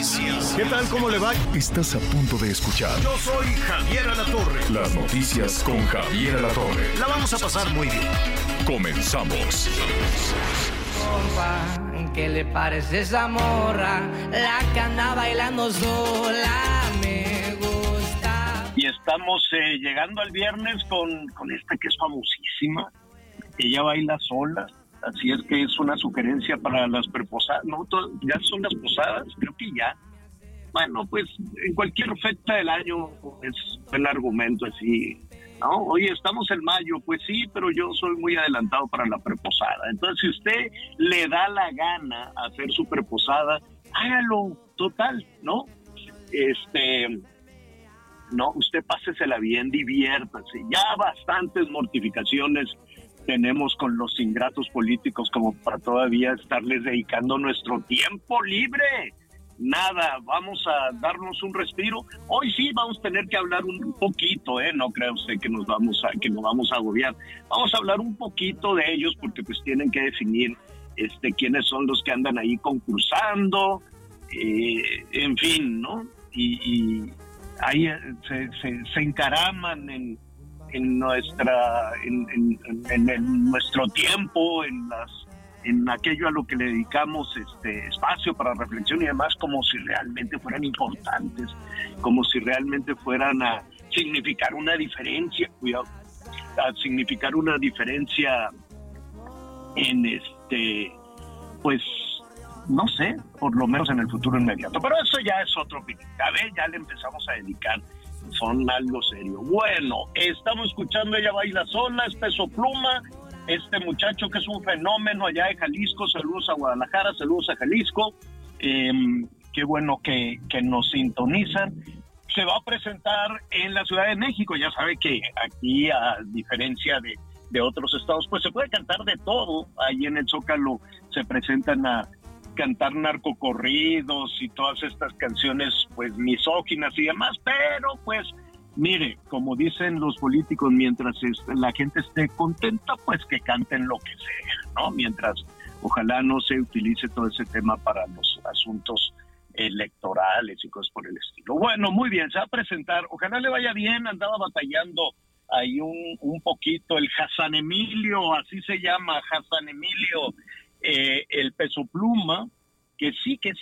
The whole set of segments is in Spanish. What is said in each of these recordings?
Noticias. ¿Qué tal? ¿Cómo le va? Estás a punto de escuchar Yo soy Javier Alatorre. las noticias con Javier Alatorre. La vamos a pasar muy bien. Comenzamos. compa, ¿qué le parece esa morra? La que anda bailando sola me gusta. y estamos eh, llegando al viernes con, con esta que es famosísima. Ella baila sola, así es que es una sugerencia para las preposadas. No, ya son las posadas, creo que ya. Bueno, pues en cualquier fecha del año es el argumento así. No, oye, estamos en mayo, pues sí, pero yo soy muy adelantado para la preposada. Entonces, si usted le da la gana hacer su preposada, hágalo, total, ¿no? Este, no, usted pásesela bien, diviértase. Ya bastantes mortificaciones tenemos con los ingratos políticos como para todavía estarles dedicando nuestro tiempo libre. Nada, vamos a darnos un respiro. Hoy sí vamos a tener que hablar un poquito, ¿eh? No crea usted que nos vamos a que nos vamos a agobiar. Vamos a hablar un poquito de ellos porque pues tienen que definir este quiénes son los que andan ahí concursando, eh, en fin, ¿no? Y, y ahí eh, se, se, se encaraman en, en nuestra en, en- nuestro tiempo en las en aquello a lo que le dedicamos este espacio para reflexión y demás como si realmente fueran importantes como si realmente fueran a significar una diferencia cuidado a significar una diferencia en este pues no sé, por lo menos en el futuro inmediato. Pero eso ya es otro. A ver, ya le empezamos a dedicar. Son algo serio. Bueno, estamos escuchando Ella Baila Sola, es Peso Pluma, este muchacho que es un fenómeno allá de Jalisco. Saludos a Guadalajara, saludos a Jalisco. Eh, qué bueno que, que nos sintonizan. Se va a presentar en la Ciudad de México. Ya sabe que aquí, a diferencia de, de otros estados, pues se puede cantar de todo. Ahí en el Zócalo se presentan a cantar narcocorridos y todas estas canciones pues misóginas y demás, pero pues mire, como dicen los políticos, mientras la gente esté contenta, pues que canten lo que sea, ¿no? Mientras ojalá no se utilice todo ese tema para los asuntos electorales y cosas por el estilo. Bueno, muy bien, se va a presentar, ojalá le vaya bien, andaba batallando ahí un, un poquito el Hassan Emilio, así se llama, Hassan Emilio, eh, el peso pluma, que sí que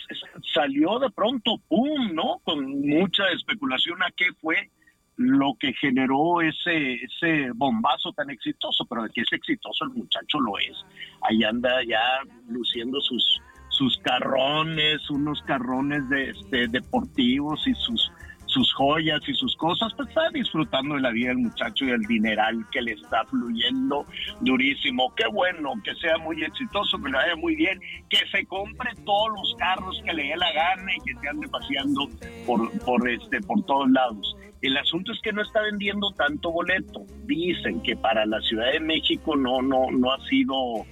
salió de pronto, ¡pum!, ¿no? Con mucha especulación a qué fue lo que generó ese, ese bombazo tan exitoso, pero de que es exitoso el muchacho lo es. Ahí anda ya luciendo sus, sus carrones, unos carrones de, este, deportivos y sus sus joyas y sus cosas, pues está disfrutando de la vida del muchacho y el dineral que le está fluyendo durísimo. Qué bueno, que sea muy exitoso, que le vaya muy bien, que se compre todos los carros que le dé la gana y que se ande paseando por, por, este, por todos lados. El asunto es que no está vendiendo tanto boleto. Dicen que para la Ciudad de México no, no, no ha sido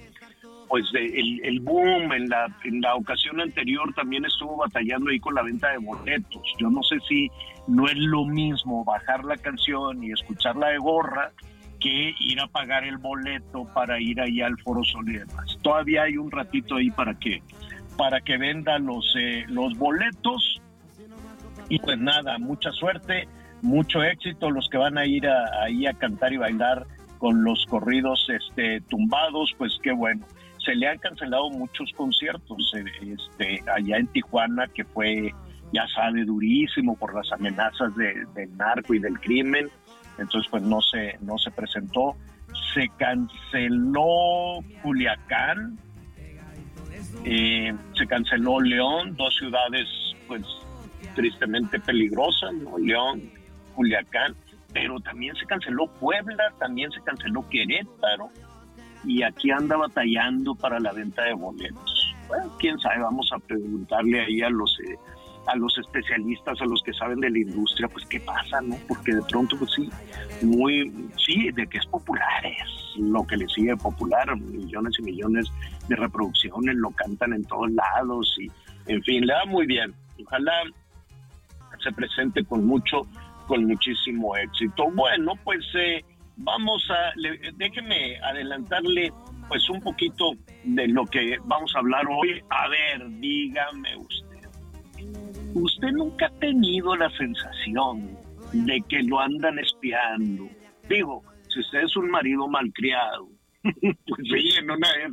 pues el, el boom en la, en la ocasión anterior también estuvo batallando ahí con la venta de boletos. Yo no sé si no es lo mismo bajar la canción y escucharla de gorra que ir a pagar el boleto para ir ahí al Foro Sol y demás. Todavía hay un ratito ahí para que para que venda los eh, los boletos y pues nada, mucha suerte, mucho éxito los que van a ir ahí a cantar y bailar con los corridos este tumbados, pues qué bueno. Se le han cancelado muchos conciertos eh, este allá en Tijuana que fue ya sabe durísimo por las amenazas de- del narco y del crimen. Entonces pues no se no se presentó. Se canceló Culiacán, eh, se canceló León, dos ciudades pues tristemente peligrosas. León, Culiacán, pero también se canceló Puebla, también se canceló Querétaro, y aquí anda batallando para la venta de boletos. Bueno, quién sabe, vamos a preguntarle ahí a los eh, a los especialistas, a los que saben de la industria, pues qué pasa, ¿no? Porque de pronto, pues sí, muy, sí, de que es popular, es lo que le sigue popular, millones y millones de reproducciones, lo cantan en todos lados y, en fin, le da muy bien. Ojalá se presente con mucho, con muchísimo éxito. Bueno, pues eh, vamos a, déjeme adelantarle pues un poquito de lo que vamos a hablar hoy. A ver, dígame usted, ¿usted nunca ha tenido la sensación de que lo andan espiando? Digo, si usted es un marido malcriado, pues sí, en una de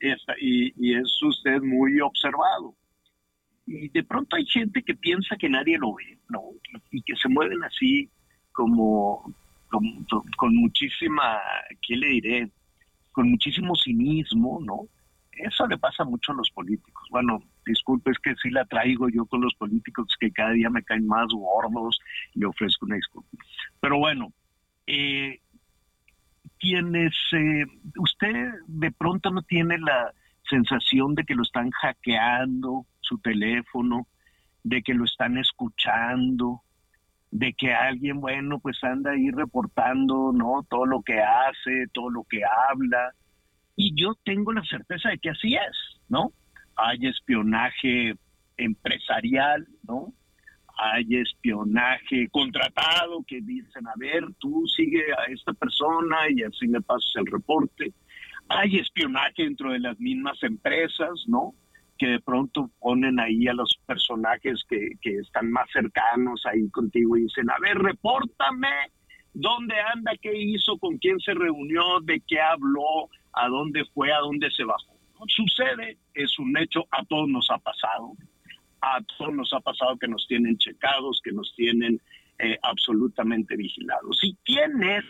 esas, y, y es usted muy observado. Y de pronto hay gente que piensa que nadie lo ve, ¿no? Y que se mueven así como, con, muchísima, ¿qué le diré? Con muchísimo cinismo, ¿no? Eso le pasa mucho a los políticos. Bueno, disculpe, es que sí la traigo yo con los políticos que cada día me caen más gordos, le ofrezco una disculpa. Pero bueno, eh, tienes, eh, usted de pronto no tiene la sensación de que lo están hackeando su teléfono, de que lo están escuchando, de que alguien, bueno, pues anda ahí reportando, ¿no? Todo lo que hace, todo lo que habla. Y yo tengo la certeza de que así es, ¿no? Hay espionaje empresarial, ¿no? Hay espionaje contratado que dicen, a ver, tú sigue a esta persona y así me pasas el reporte. Hay espionaje dentro de las mismas empresas, ¿no? Que de pronto ponen ahí a los personajes que, que están más cercanos ahí contigo y dicen, a ver, repórtame dónde anda, qué hizo, con quién se reunió, de qué habló, a dónde fue, a dónde se bajó. Sucede, es un hecho, a todos nos ha pasado, a todos nos ha pasado que nos tienen checados, que nos tienen eh, absolutamente vigilados. ¿Y quién es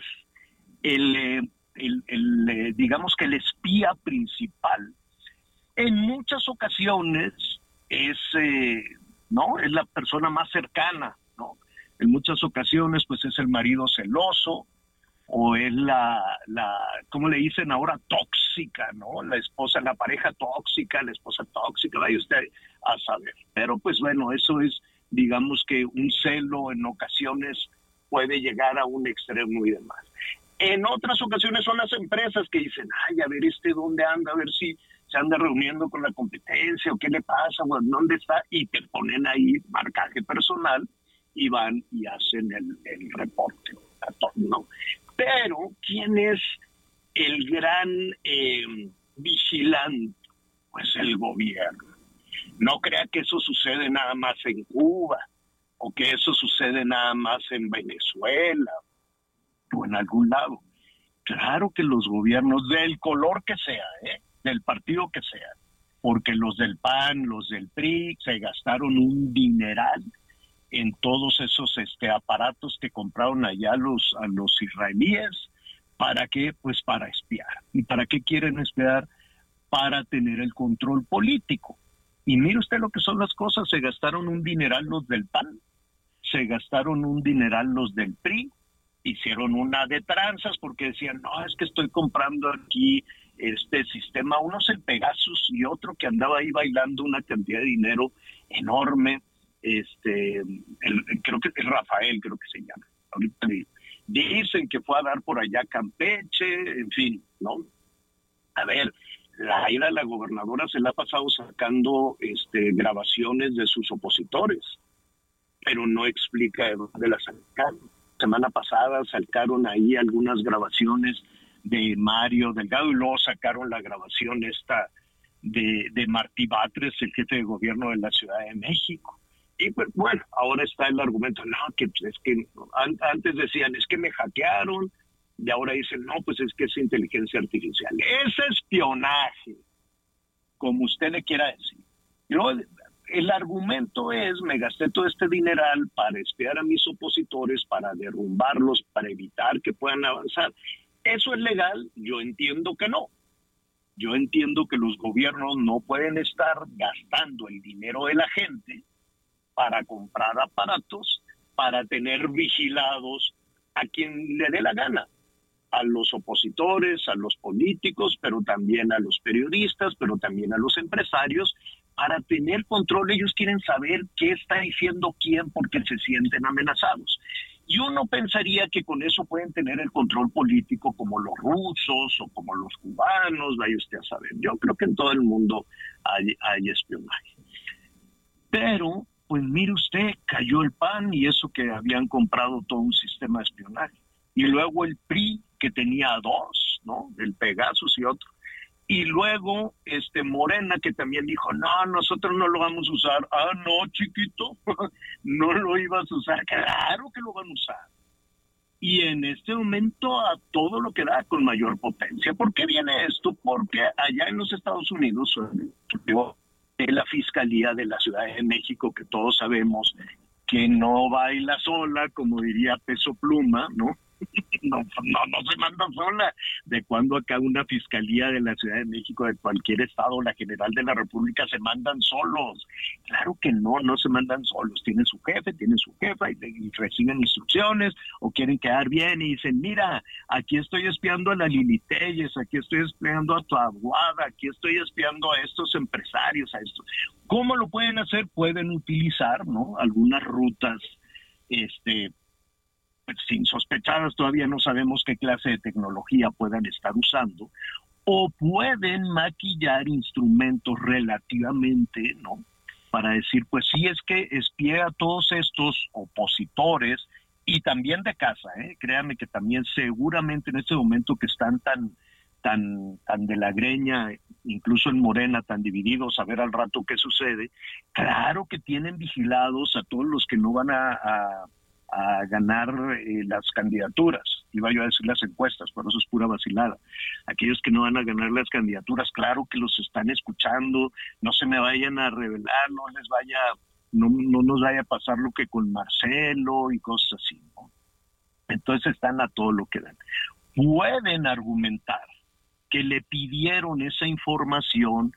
el, eh, eh, digamos que el espía principal en muchas ocasiones es, eh, ¿no? Es la persona más cercana, ¿no? En muchas ocasiones, pues es el marido celoso o es la, la, ¿cómo le dicen ahora? Tóxica, ¿no? La esposa, la pareja tóxica, la esposa tóxica, vaya usted a saber. Pero pues bueno, eso es, digamos que un celo en ocasiones puede llegar a un extremo y demás. En otras ocasiones son las empresas que dicen, ay, a ver este dónde anda, a ver si se anda reuniendo con la competencia o qué le pasa, o dónde está, y te ponen ahí marcaje personal y van y hacen el, reporte. ¿no? Pero, ¿quién es el gran eh, vigilante? Pues el gobierno. No crea que eso sucede nada más en Cuba o que eso sucede nada más en Venezuela o en algún lado. Claro que los gobiernos del color que sea, ¿eh? Del partido que sea, porque los del PAN, los del PRI se gastaron un dineral en todos esos este, aparatos que compraron allá los, a los israelíes. ¿Para qué? Pues para espiar. ¿Y para qué quieren espiar? Para tener el control político. Y mire usted lo que son las cosas, se gastaron un dineral los del PAN, se gastaron un dineral los del PRI, hicieron una de tranzas porque decían, no, es que estoy comprando aquí este sistema, uno es el Pegasus y otro que andaba ahí bailando una cantidad de dinero enorme, este, creo que es Rafael, creo que se llama, ahorita dicen que fue a dar por allá Campeche, en fin, ¿no? A ver, la ira de la gobernadora se la ha pasado sacando este, grabaciones de sus opositores, pero no explica de dónde las sacaron. Semana pasada sacaron ahí algunas grabaciones de Mario Delgado y luego sacaron la grabación esta de, de Martí Batres, el jefe de gobierno de la Ciudad de México. Y pues bueno, ahora está el argumento, no, que pues, es que antes decían, es que me hackearon, y ahora dicen, no, pues es que es inteligencia artificial. Es espionaje, como usted le quiera decir. el argumento es, me gasté todo este dineral para espiar a mis opositores, para derrumbarlos, para evitar que puedan avanzar. ¿Eso es legal? Yo entiendo que no. Yo entiendo que los gobiernos no pueden estar gastando el dinero de la gente para comprar aparatos, para tener vigilados a quien le dé la gana. a los opositores, a los políticos, pero también a los periodistas, pero también a los empresarios, para tener control. Ellos quieren saber qué está diciendo quién porque se sienten amenazados. Y uno pensaría que con eso pueden tener el control político como los rusos o como los cubanos, vaya usted a saber. Yo creo que en todo el mundo hay, hay espionaje. Pero, pues mire usted, cayó el PAN y eso que habían comprado todo un sistema de espionaje. Y luego el PRI, que tenía dos, ¿no? El Pegasus y otro y luego este Morena que también dijo, no, nosotros no lo vamos a usar. Ah, no, chiquito, no lo ibas a usar. Claro que lo van a usar. Y en este momento a todo lo que da con mayor potencia. ¿Por qué viene esto? Porque allá en los Estados Unidos, la Fiscalía de la Ciudad de México, que todos sabemos que no baila sola, como diría Peso Pluma, ¿no? no, no, no se manda sola. De cuando acá una fiscalía de la Ciudad de México, de cualquier estado, la general de la República, se mandan solos. Claro que no, no se mandan solos. Tienen su jefe, tienen su jefa y, reciben instrucciones o quieren quedar bien y dicen, mira, aquí estoy espiando a la Lili aquí estoy espiando a tu aguada, aquí estoy espiando a estos empresarios, a estos. ¿Cómo lo pueden hacer? Pueden utilizar, ¿no? Algunas rutas este pues, sin sospechadas, todavía no sabemos qué clase de tecnología puedan estar usando, o pueden maquillar instrumentos relativamente, ¿no? Para decir, pues sí es que espía a todos estos opositores y también de casa, ¿eh? créanme que también seguramente en este momento que están tan, tan, tan de la greña, incluso en Morena, tan divididos, a ver al rato qué sucede, claro que tienen vigilados a todos los que no van a ganar eh, las candidaturas. Iba yo a decir las encuestas, pero eso es pura vacilada. Aquellos que no van a ganar las candidaturas, claro que los están escuchando, no se me vayan a revelar, no les vaya, no, no nos vaya a pasar lo que con Marcelo y cosas así. Entonces están a todo lo que dan. Pueden argumentar que le pidieron esa información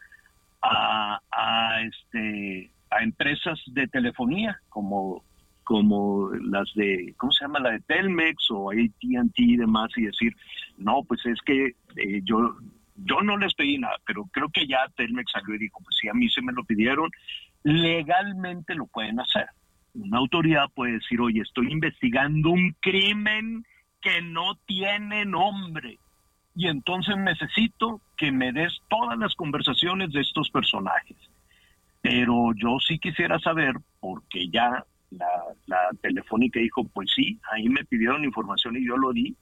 a, a, este, a empresas de telefonía como como las de, ¿cómo se llama? La de Telmex o AT&T y demás y decir, no, pues es que eh, yo, yo no les pedí nada, pero creo que ya Telmex salió y dijo, pues si a mí se me lo pidieron, legalmente lo pueden hacer. Una autoridad puede decir, oye, estoy investigando un crimen que no tiene nombre y entonces necesito que me des todas las conversaciones de estos personajes. Pero yo sí quisiera saber, porque ya la, la telefónica dijo, pues sí, ahí me pidieron información y yo lo di,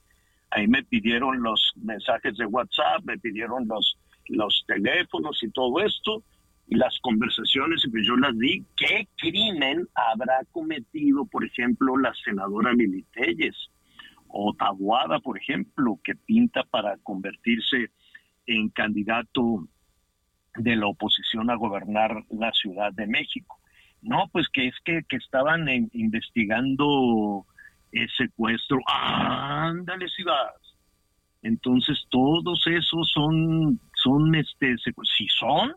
ahí me pidieron los mensajes de WhatsApp, me pidieron los, los teléfonos y todo esto, y las conversaciones, y pues yo las di. ¿Qué crimen habrá cometido, por ejemplo, la senadora Lili o Tabuada, por ejemplo, que pinta para convertirse en candidato de la oposición a gobernar la Ciudad de México? No, pues que es que, que estaban investigando el secuestro. Ándale, si vas. Entonces todos esos son, son este, si son,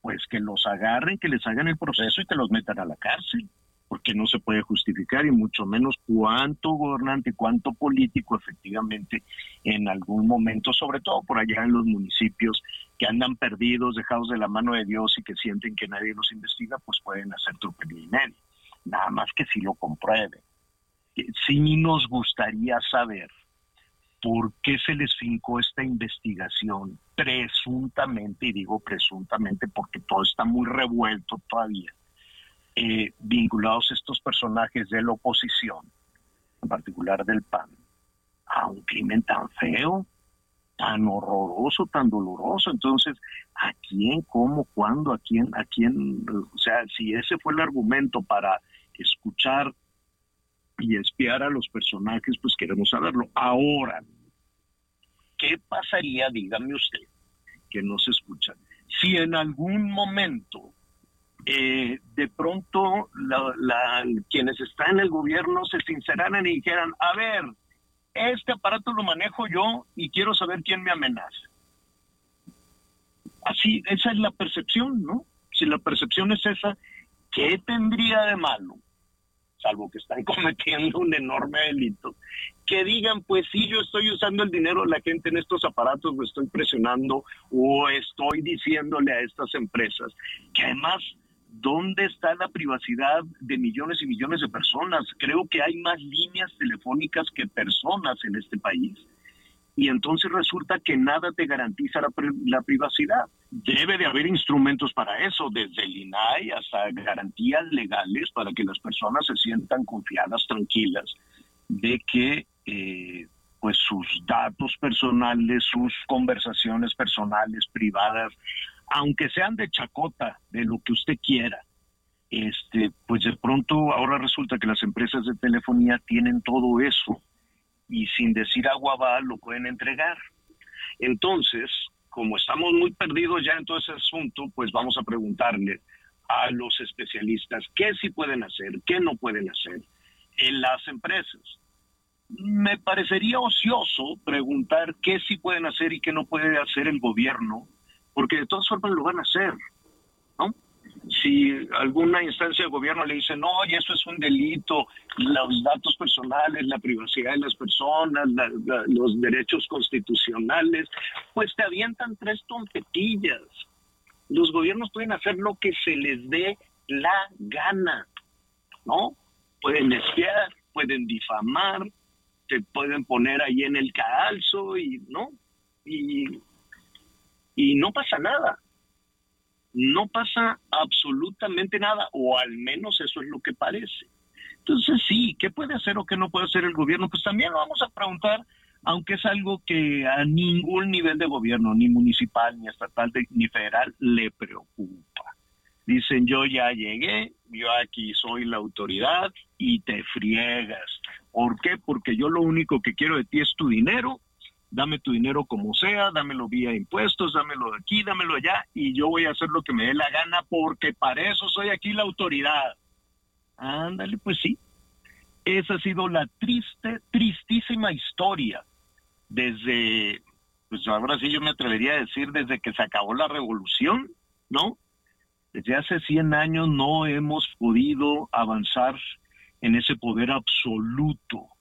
pues que los agarren, que les hagan el proceso y que los metan a la cárcel porque no se puede justificar y mucho menos cuánto gobernante, cuánto político efectivamente en algún momento, sobre todo por allá en los municipios que andan perdidos, dejados de la mano de Dios y que sienten que nadie los investiga, pues pueden hacer trupe y. Nada más que si lo comprueben. Sí nos gustaría saber por qué se les fincó esta investigación presuntamente, y digo presuntamente porque todo está muy revuelto todavía, eh, vinculados estos personajes de la oposición, en particular del PAN, a un crimen tan feo, tan horroroso, tan doloroso. Entonces, ¿a quién, cómo, cuándo, a quién, a quién? O sea, si ese fue el argumento para escuchar y espiar a los personajes, pues queremos saberlo. Ahora, ¿qué pasaría, dígame usted, que no se escucha, si en algún momento eh, de pronto quienes están en el gobierno se sinceraran y dijeran, a ver, este aparato lo manejo yo y quiero saber quién me amenaza. Así, esa es la percepción, ¿no? Si la percepción es esa, ¿qué tendría de malo salvo que están cometiendo un enorme delito, que digan, pues sí, yo estoy usando el dinero de la gente en estos aparatos, lo estoy presionando o estoy diciéndole a estas empresas que además ¿Dónde está la privacidad de millones y millones de personas? Creo que hay más líneas telefónicas que personas en este país. Y entonces resulta que nada te garantiza la, privacidad. Debe de haber instrumentos para eso, desde el INAI hasta garantías legales para que las personas se sientan confiadas, tranquilas, de que eh, pues sus datos personales, sus conversaciones personales, privadas, aunque sean de chacota, de lo que usted quiera, este, pues de pronto ahora resulta que las empresas de telefonía tienen todo eso y sin decir agua va lo pueden entregar. Entonces, como estamos muy perdidos ya en todo ese asunto, pues vamos a preguntarle a los especialistas qué sí pueden hacer, qué no pueden hacer en las empresas. Me parecería ocioso preguntar qué sí pueden hacer y qué no puede hacer el gobierno porque de todas formas lo van a hacer, ¿no? Si alguna instancia de gobierno le dice, no, y eso es un delito, los datos personales, la privacidad de las personas, los derechos constitucionales, pues te avientan tres trompetillas. Los gobiernos pueden hacer lo que se les dé la gana, ¿no? Pueden espiar, pueden difamar, te pueden poner ahí en el calzo y, ¿no? Y y no pasa nada. No pasa absolutamente nada, o al menos eso es lo que parece. Entonces, sí, ¿qué puede hacer o qué no puede hacer el gobierno? Pues también lo vamos a preguntar, aunque es algo que a ningún nivel de gobierno, ni municipal, ni estatal, ni federal, le preocupa. Dicen, yo ya llegué, yo aquí soy la autoridad y te friegas. ¿Por qué? Porque yo lo único que quiero de ti es tu dinero dame tu dinero como sea, dámelo vía impuestos, dámelo aquí, dámelo allá, y yo voy a hacer lo que me dé la gana porque para eso soy aquí la autoridad. Ándale, pues sí. Esa ha sido la triste, tristísima historia desde, pues ahora sí yo me atrevería a decir, desde que se acabó la revolución, ¿no? Desde hace 100 años no hemos podido avanzar en ese poder absoluto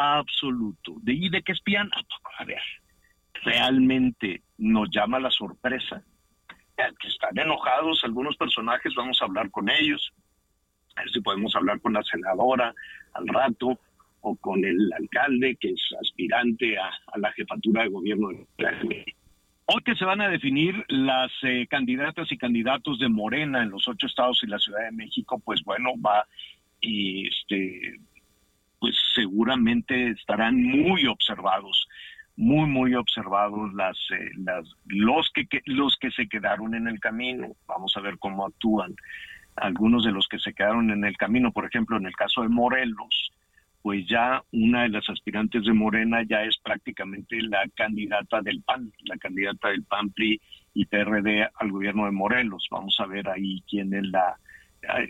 absoluto. ¿De, ¿Y de qué espían? A ver, realmente nos llama la sorpresa. Que están enojados algunos personajes, vamos a hablar con ellos. A ver si podemos hablar con la senadora al rato o con el alcalde que es aspirante a, la jefatura de gobierno Hoy que se van a definir las eh, candidatas y candidatos de Morena en los ocho estados y la Ciudad de México, pues bueno, va y este pues seguramente estarán muy observados, muy muy observados las, eh, las los que, los que se quedaron en el camino. Vamos a ver cómo actúan algunos de los que se quedaron en el camino, por ejemplo, en el caso de Morelos, pues ya una de las aspirantes de Morena ya es prácticamente la candidata del PAN, la candidata del PAN PRI y PRD al gobierno de Morelos. Vamos a ver ahí quién es la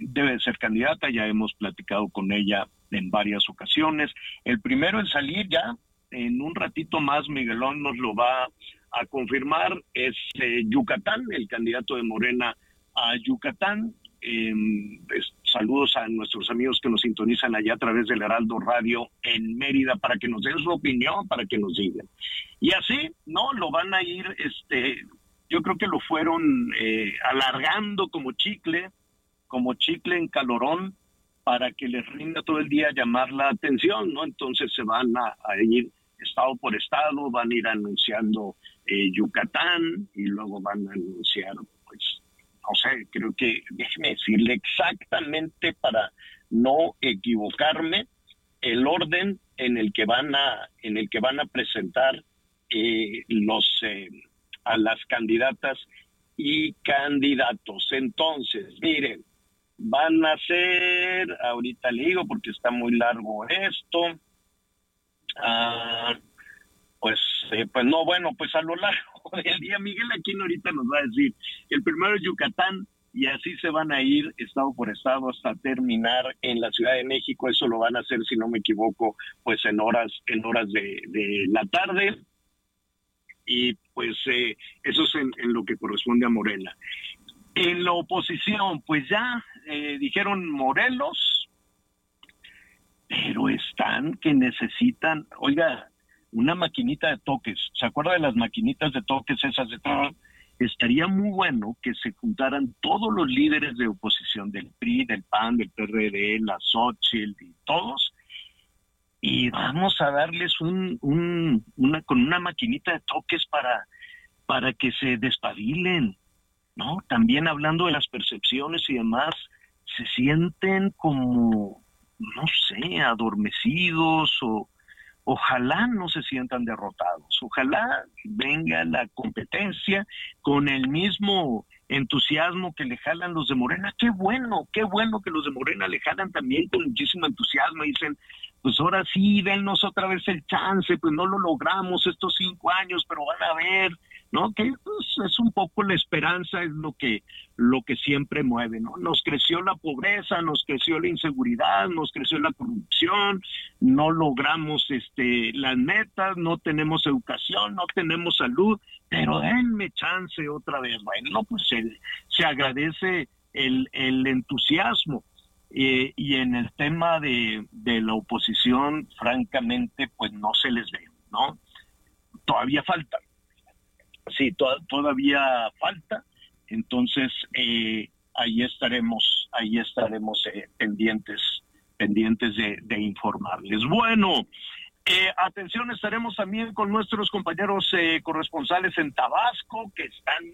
debe ser candidata, ya hemos platicado con ella en varias ocasiones. El primero en salir ya, en un ratito más, Miguelón nos lo va a confirmar, es eh, Yucatán, el candidato de Morena a Yucatán. Em, saludos a nuestros amigos que nos sintonizan allá a través del Heraldo Radio en Mérida para que nos den su opinión, para que nos digan. Y así, ¿no? Lo van a ir, este, yo creo que lo fueron eh, alargando como chicle, como chicle en calorón para que les rinda todo el día llamar la atención, ¿no? Entonces se van a, ir estado por estado, van a ir anunciando eh, Yucatán y luego van a anunciar, pues, no sé, creo que, déjeme decirle exactamente para no equivocarme, el orden en el que van a, en el que van a presentar eh, los eh, a las candidatas y candidatos. Entonces, miren, van a ser, ahorita le digo porque está muy largo esto, ah, pues, eh, pues no, bueno, pues a lo largo del día, Miguel Aquino ahorita nos va a decir, el primero es Yucatán, y así se van a ir estado por estado hasta terminar en la Ciudad de México. Eso lo van a hacer, si no me equivoco, pues en horas en horas de, la tarde. Y pues eh, eso es en, lo que corresponde a Morena. En la oposición, pues ya eh, dijeron Morelos, pero están que necesitan, oiga, una maquinita de toques. ¿Se acuerda de las maquinitas de toques esas de todo? Estaría muy bueno que se juntaran todos los líderes de oposición del PRI, del PAN, del PRD, la Xochitl y todos, y vamos a darles un, un, una con una maquinita de toques para para que se despabilen, ¿no? También hablando de las percepciones y demás, se sienten como, no sé, adormecidos o ojalá no se sientan derrotados, ojalá venga la competencia con el mismo entusiasmo que le jalan los de Morena, qué bueno, qué bueno que los de Morena le jalan también con muchísimo entusiasmo, dicen, pues ahora sí, dennos otra vez el chance, pues no lo logramos estos cinco años, pero van a ver, ¿no? Que pues, es un poco la esperanza, es lo que, lo que siempre mueve, ¿no? Nos creció la pobreza, nos creció la inseguridad, nos creció la corrupción, no logramos este, las metas, no tenemos educación, no tenemos salud, pero denme chance otra vez. Bueno, pues se, se agradece el, el entusiasmo. Eh, y en el tema de, de la oposición, francamente, pues no se les ve, ¿no? Todavía falta. Sí, todavía falta. Entonces, eh, ahí estaremos, ahí estaremos eh, pendientes, pendientes de, de informarles. Bueno, eh, atención, estaremos también con nuestros compañeros eh, corresponsales en Tabasco que están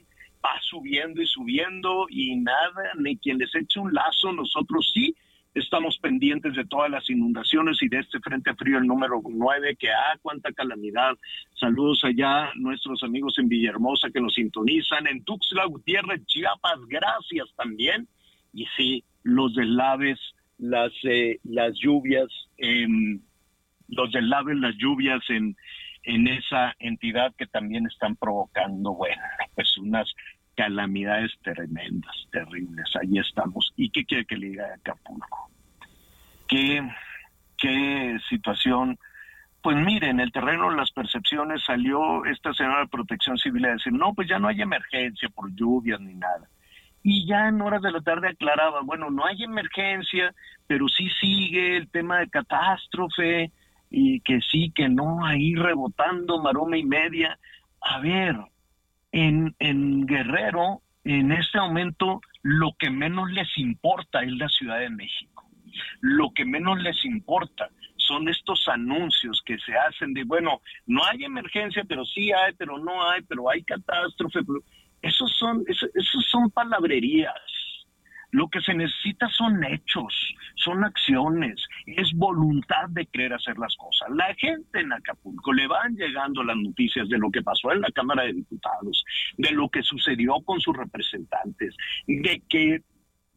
va subiendo y subiendo y nada, ni quien les eche un lazo, nosotros sí estamos pendientes de todas las inundaciones y de este frente frío el número 9 que ah, cuánta calamidad. Saludos allá nuestros amigos en Villahermosa que nos sintonizan, en Tuxtla Gutiérrez, Chiapas, gracias también. Y sí, los deslaves, las eh, las lluvias, los deslaves, las lluvias en en esa entidad que también están provocando, bueno, pues unas calamidades tremendas, terribles. Ahí estamos. ¿Y qué quiere que le diga Acapulco? ¿Qué, qué situación? Pues mire, en el terreno de las percepciones salió esta señora de protección civil a decir, no, pues ya no hay emergencia por lluvias ni nada. Y ya en horas de la tarde aclaraba, bueno, no hay emergencia, pero sí sigue el tema de catástrofe y que sí, que no, ahí rebotando maroma y media. A ver, en, en Guerrero, en este momento, lo que menos les importa es la Ciudad de México. Lo que menos les importa son estos anuncios que se hacen de, bueno, no hay emergencia, pero sí hay, pero no hay, pero hay catástrofe. esos son, esos son palabrerías lo que se necesita son hechos, son acciones, es voluntad de querer hacer las cosas. La gente en Acapulco le van llegando las noticias de lo que pasó en la Cámara de Diputados, de lo que sucedió con sus representantes, de que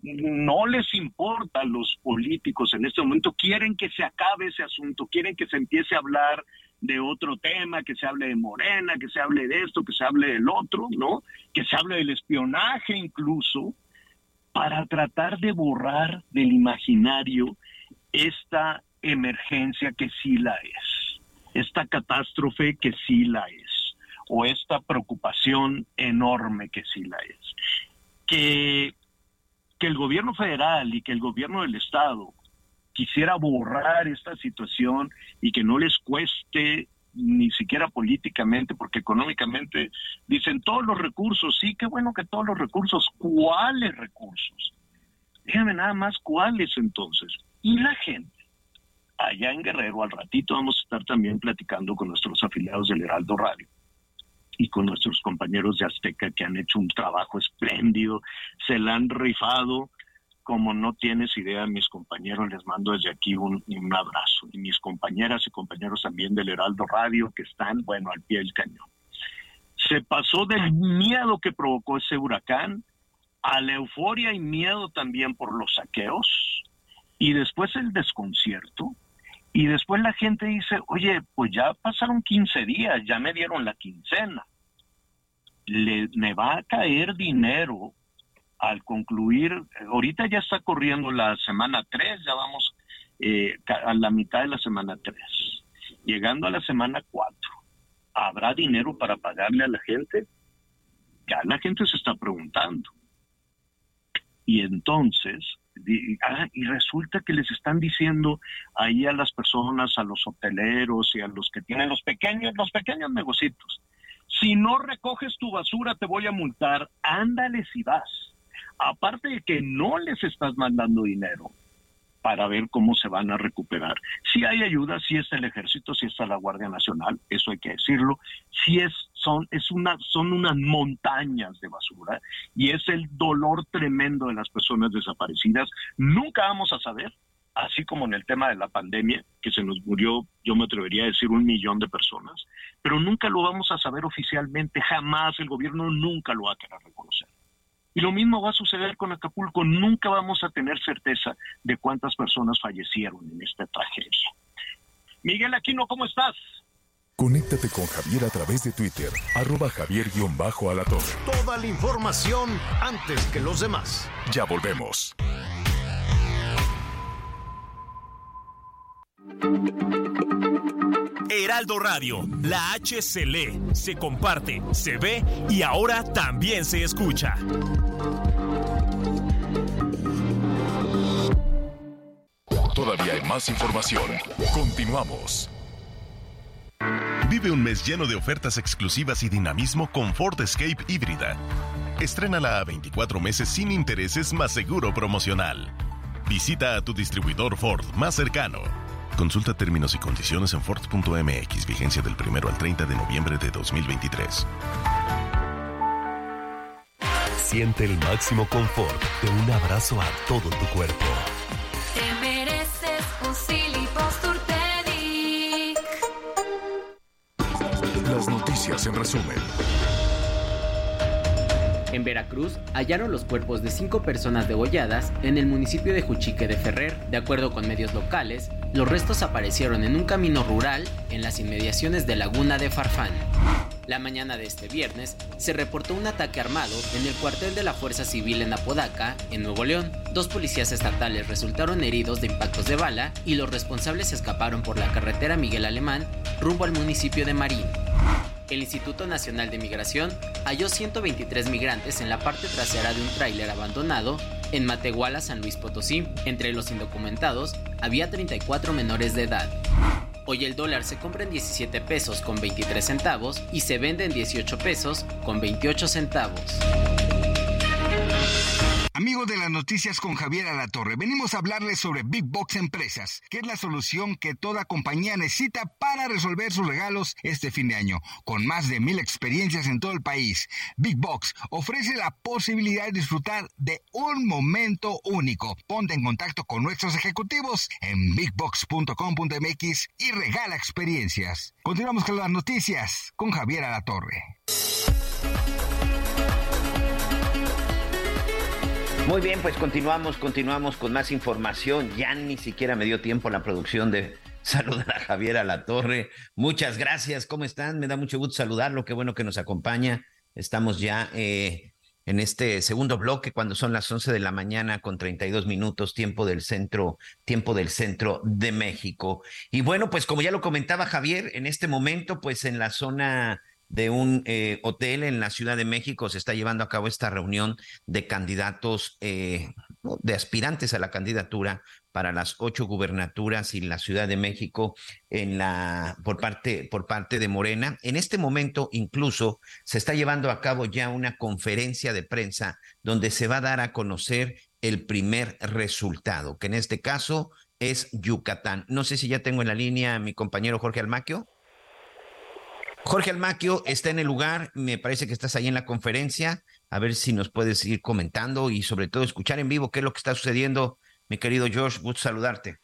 no les importa a los políticos en este momento, quieren que se acabe ese asunto, quieren que se empiece a hablar de otro tema, que se hable de Morena, que se hable de esto, que se hable del otro, ¿no? Que se hable del espionaje incluso, para tratar de borrar del imaginario esta emergencia que sí la es, esta catástrofe que sí la es, o esta preocupación enorme que sí la es. Que, que el gobierno federal y que el gobierno del Estado quisiera borrar esta situación y que no les cueste ni siquiera políticamente, porque económicamente dicen todos los recursos, sí, qué bueno que todos los recursos, ¿cuáles recursos? Dígame nada más cuáles entonces. Y la gente, allá en Guerrero, al ratito vamos a estar también platicando con nuestros afiliados del Heraldo Radio y con nuestros compañeros de Azteca que han hecho un trabajo espléndido, se la han rifado como no tienes idea, mis compañeros, les mando desde aquí un, abrazo. Y mis compañeras y compañeros también del Heraldo Radio que están, bueno, al pie del cañón. Se pasó del miedo que provocó ese huracán a la euforia y miedo también por los saqueos y después el desconcierto. Y después la gente dice, oye, pues ya pasaron 15 días, ya me dieron la quincena. Le, me va a caer dinero al concluir, ahorita ya está corriendo la semana 3, ya vamos eh, a la mitad de la semana 3, llegando a la semana 4, ¿habrá dinero para pagarle a la gente? Ya la gente se está preguntando. Y entonces ah, y resulta que les están diciendo ahí a las personas, a los hoteleros y a los que tienen los pequeños, los pequeños si no recoges tu basura te voy a multar, ándale si vas. Aparte de que no les estás mandando dinero, para ver cómo se van a recuperar. Si hay ayuda, si es el ejército, si está la Guardia Nacional, eso hay que decirlo. Si es son es una son unas montañas de basura y es el dolor tremendo de las personas desaparecidas. Nunca vamos a saber, así como en el tema de la pandemia, que se nos murió, yo me atrevería a decir un millón de personas, pero nunca lo vamos a saber oficialmente, jamás el gobierno nunca lo va a querer reconocer. Y lo mismo va a suceder con Acapulco. Nunca vamos a tener certeza de cuántas personas fallecieron en esta tragedia. Miguel Aquino, ¿cómo estás? Conéctate con Javier a través de Twitter, arroba javier-alatorre. Toda la información antes que los demás. Ya volvemos. Heraldo Radio, la H se lee, se comparte, se ve y ahora también se escucha. Todavía hay más información. Continuamos. Vive un mes lleno de ofertas exclusivas y dinamismo con Ford Escape híbrida. Estrénala a 24 meses sin intereses más seguro promocional. Visita a tu distribuidor Ford más cercano. Consulta términos y condiciones en Ford.mx, vigencia del 1 al 30 de noviembre de 2023. Siente el máximo confort de un abrazo a todo tu cuerpo. Te mereces un Las noticias en resumen. En Veracruz hallaron los cuerpos de cinco personas degolladas en el municipio de Juchique de Ferrer. De acuerdo con medios locales, los restos aparecieron en un camino rural en las inmediaciones de Laguna de Farfán. La mañana de este viernes se reportó un ataque armado en el cuartel de la Fuerza Civil en Apodaca, en Nuevo León. Dos policías estatales resultaron heridos de impactos de bala y los responsables escaparon por la carretera Miguel Alemán rumbo al municipio de Marín el Instituto Nacional de Migración halló 123 migrantes en la parte trasera de un tráiler abandonado en Matehuala, San Luis Potosí. Entre los indocumentados había 34 menores de edad. Hoy el dólar se compra en 17 pesos con 23 centavos y se vende en 18 pesos con 28 centavos. Amigos de las noticias con Javier Alatorre, venimos a hablarles sobre Big Box Empresas, que es la solución que toda compañía necesita para resolver sus regalos este fin de año. Con más de mil experiencias en todo el país, Big Box ofrece la posibilidad de disfrutar de un momento único. Ponte en contacto con nuestros ejecutivos en bigbox.com.mx y regala experiencias. Continuamos con las noticias con Javier Alatorre. Muy bien, pues continuamos, continuamos con más información. Ya ni siquiera me dio tiempo la producción de saludar a Javier a la torre. Muchas gracias, ¿cómo están? Me da mucho gusto saludarlo, qué bueno que nos acompaña. Estamos ya eh, en este segundo bloque cuando son las 11 de la mañana con 32 minutos, tiempo del centro, tiempo del centro de México. Y bueno, pues como ya lo comentaba Javier, en este momento, pues en la zona de un eh, hotel en la Ciudad de México se está llevando a cabo esta reunión de candidatos, eh, de aspirantes a la candidatura para las ocho gubernaturas y la Ciudad de México en la por parte por parte de Morena. En este momento incluso se está llevando a cabo ya una conferencia de prensa donde se va a dar a conocer el primer resultado, que en este caso es Yucatán. No sé si ya tengo en la línea a mi compañero Jorge Almaquio. Jorge Almaquio está en el lugar, me parece que estás ahí en la conferencia, a ver si nos puedes ir comentando y sobre todo escuchar en vivo qué es lo que está sucediendo. Mi querido George, gusto saludarte.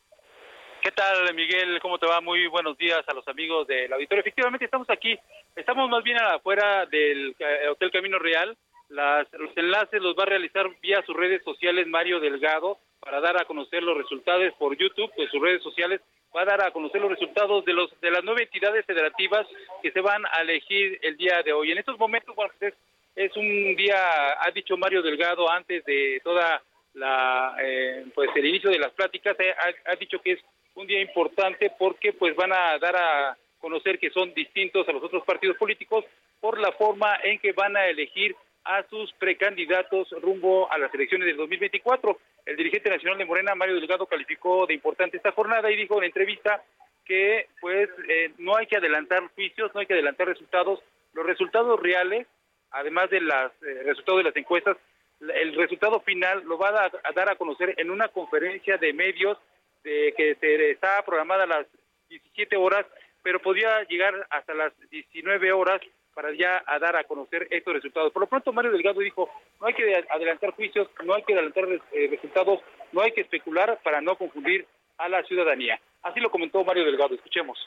¿Qué tal, Miguel? ¿Cómo te va? Muy buenos días a los amigos del auditorio. Efectivamente, estamos aquí, estamos más bien afuera del eh, Hotel Camino Real. Las, los enlaces los va a realizar vía sus redes sociales Mario Delgado para dar a conocer los resultados por YouTube, de sus redes sociales va a dar a conocer los resultados de los de las nueve entidades federativas que se van a elegir el día de hoy. En estos momentos, bueno, pues es, un día, ha dicho Mario Delgado antes de toda la, eh, pues el inicio de las pláticas, eh, ha, ha, dicho que es un día importante porque pues van a dar a conocer que son distintos a los otros partidos políticos por la forma en que van a elegir a sus precandidatos rumbo a las elecciones del 2024. El dirigente nacional de Morena, Mario Delgado, calificó de importante esta jornada y dijo en entrevista que pues eh, no hay que adelantar juicios, no hay que adelantar resultados. Los resultados reales, además de los eh, resultados de las encuestas, el resultado final lo va a, a, dar a conocer en una conferencia de medios de que se está programada a las 17 horas, pero podría llegar hasta las 19 horas para ya a dar a conocer estos resultados. Por lo pronto, Mario Delgado dijo, no hay que adelantar juicios, no hay que adelantar eh, resultados, no hay que especular para no confundir a la ciudadanía. Así lo comentó Mario Delgado. Escuchemos.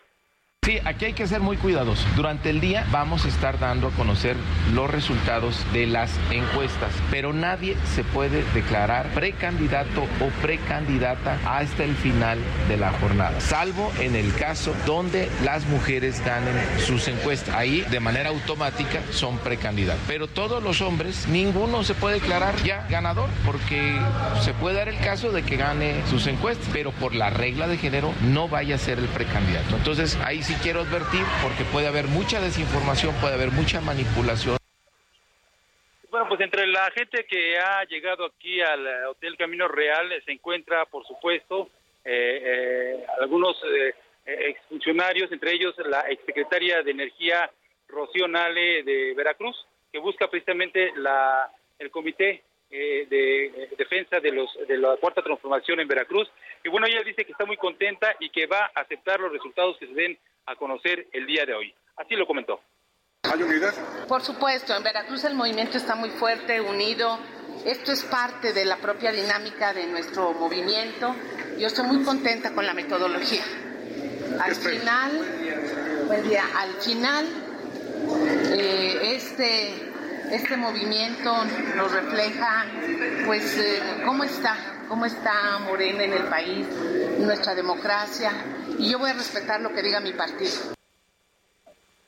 Sí, aquí hay que ser muy cuidadosos. Durante el día vamos a estar dando a conocer los resultados de las encuestas, pero nadie se puede declarar precandidato o precandidata hasta el final de la jornada, salvo en el caso donde las mujeres ganen sus encuestas. Ahí, de manera automática, son precandidatos. Pero todos los hombres, ninguno se puede declarar ya ganador, porque se puede dar el caso de que gane sus encuestas, pero por la regla de género no vaya a ser el precandidato. Entonces, ahí sí quiero advertir porque puede haber mucha desinformación, puede haber mucha manipulación. Bueno, pues entre la gente que ha llegado aquí al Hotel Camino Real se encuentra, por supuesto, eh, eh, algunos eh, exfuncionarios, entre ellos la exsecretaria de Energía Rocío Nale de Veracruz, que busca precisamente la, el comité eh, de defensa de los de la cuarta transformación en Veracruz y bueno ella dice que está muy contenta y que va a aceptar los resultados que se den a conocer el día de hoy así lo comentó ¿Hay unidad? Por supuesto, en Veracruz el movimiento está muy fuerte, unido. Esto es parte de la propia dinámica de nuestro movimiento. Yo estoy muy contenta con la metodología. Al final, buen día, al final, eh, este este movimiento nos refleja pues eh, cómo está, cómo está Morena en el país, nuestra democracia, y yo voy a respetar lo que diga mi partido.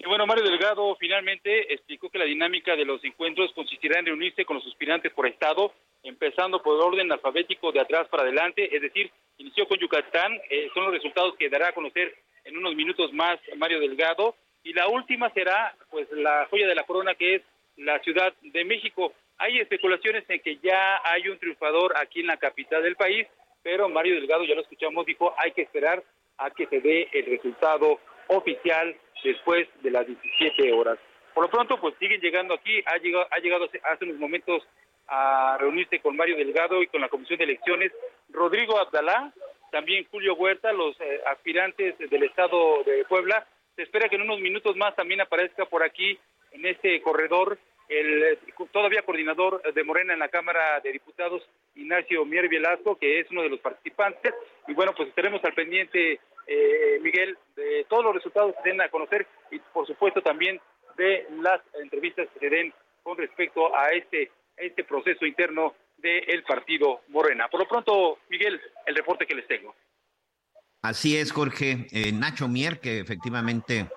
Bueno, Mario Delgado finalmente explicó que la dinámica de los encuentros consistirá en reunirse con los aspirantes por estado, empezando por orden alfabético de atrás para adelante, es decir, inició con Yucatán, eh, son los resultados que dará a conocer en unos minutos más Mario Delgado, y la última será pues la joya de la corona que es la Ciudad de México. Hay especulaciones en que ya hay un triunfador aquí en la capital del país, pero Mario Delgado, ya lo escuchamos, dijo hay que esperar a que se dé el resultado oficial después de las 17 horas. Por lo pronto, pues siguen llegando aquí, ha llegado, ha llegado hace unos momentos a reunirse con Mario Delgado y con la Comisión de Elecciones Rodrigo Abdalá, también Julio Huerta, los eh, aspirantes del Estado de Puebla. Se espera que en unos minutos más también aparezca por aquí en este corredor el todavía coordinador de Morena en la Cámara de Diputados, Ignacio Mier Velasco, que es uno de los participantes. Y bueno, pues estaremos al pendiente, eh, Miguel, de todos los resultados que se den a conocer y por supuesto también de las entrevistas que se den con respecto a este, este proceso interno del partido Morena. Por lo pronto, Miguel, el reporte que les tengo. Así es, Jorge. Eh, Nacho Mier, que efectivamente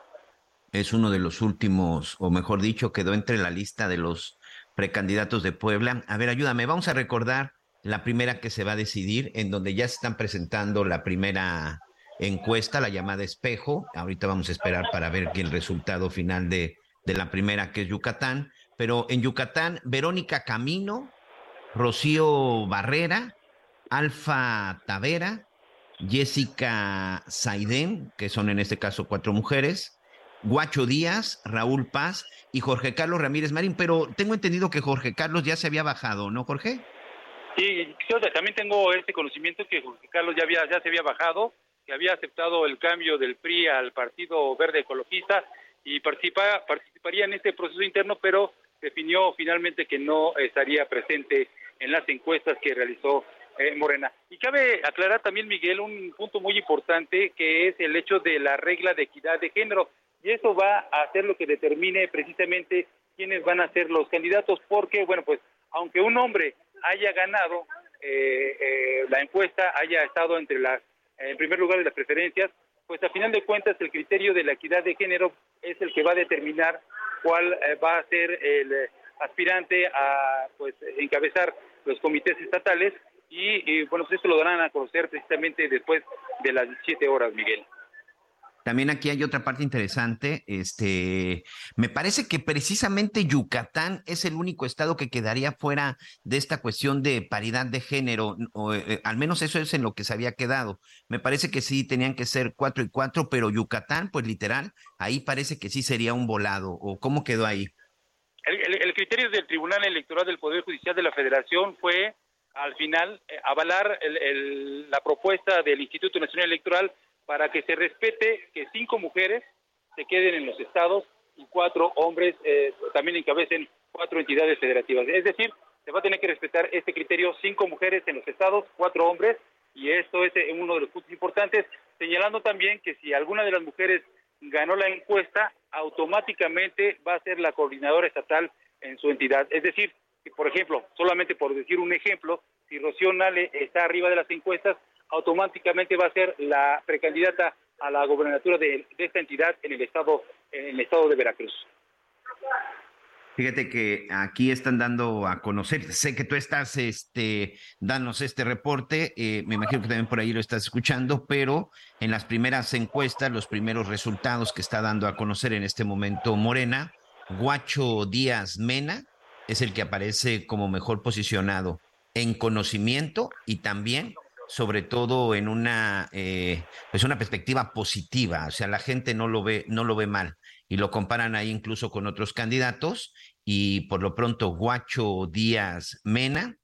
es uno de los últimos, o mejor dicho, quedó entre la lista de los precandidatos de Puebla. A ver, ayúdame, vamos a recordar la primera que se va a decidir, en donde ya se están presentando la primera encuesta, la llamada espejo. Ahorita vamos a esperar para ver el resultado final de, de la primera, que es Yucatán. Pero en Yucatán, Verónica Camino, Rocío Barrera, Alfa Tavera, Jessica Saidén, que son en este caso cuatro mujeres, Guacho Díaz, Raúl Paz y Jorge Carlos Ramírez Marín, pero tengo entendido que Jorge Carlos ya se había bajado, ¿no, Jorge? Sí, también tengo este conocimiento que Jorge Carlos ya, había, ya se había bajado, que había aceptado el cambio del PRI al Partido Verde Ecologista y participa, participaría en este proceso interno, pero definió finalmente que no estaría presente en las encuestas que realizó eh, Morena. Y cabe aclarar también, Miguel, un punto muy importante que es el hecho de la regla de equidad de género y eso va a ser lo que determine precisamente quiénes van a ser los candidatos, porque, bueno, pues aunque un hombre haya ganado eh, eh, la encuesta, haya estado entre las, en primer lugar de las preferencias, pues a final de cuentas el criterio de la equidad de género es el que va a determinar cuál eh, va a ser el aspirante a pues encabezar los comités estatales y, y, bueno pues esto lo darán a conocer precisamente después de las 17 horas Miguel también aquí hay otra parte interesante. Este, me parece que precisamente Yucatán es el único estado que quedaría fuera de esta cuestión de paridad de género, eh, al menos eso es en lo que se había quedado. Me parece que sí tenían que ser cuatro y cuatro, pero Yucatán, pues literal, ahí parece que sí sería un volado. ¿O cómo quedó ahí? El, criterio del Tribunal Electoral del Poder Judicial de la Federación fue, al final, eh, avalar la propuesta del Instituto Nacional Electoral para que se respete que cinco mujeres se queden en los estados y cuatro hombres eh, también encabecen cuatro entidades federativas. Es decir, se va a tener que respetar este criterio, cinco mujeres en los estados, cuatro hombres, y esto es eh, uno de los puntos importantes, señalando también que si alguna de las mujeres ganó la encuesta, automáticamente va a ser la coordinadora estatal en su entidad. Es decir, por ejemplo, solamente por decir un ejemplo, si Rocío Nale está arriba de las encuestas, automáticamente va a ser la precandidata a la gobernatura de, esta entidad en el estado en el estado de Veracruz. Fíjate que aquí están dando a conocer, sé que tú estás este, danos este reporte, eh, me imagino que también por ahí lo estás escuchando, pero en las primeras encuestas, los primeros resultados que está dando a conocer en este momento Morena, Guacho Díaz Mena es el que aparece como mejor posicionado en conocimiento y también sobre todo en una, eh, pues una perspectiva positiva, o sea, la gente no lo ve, no lo ve mal y lo comparan ahí incluso con otros candidatos y por lo pronto Guacho Díaz Mena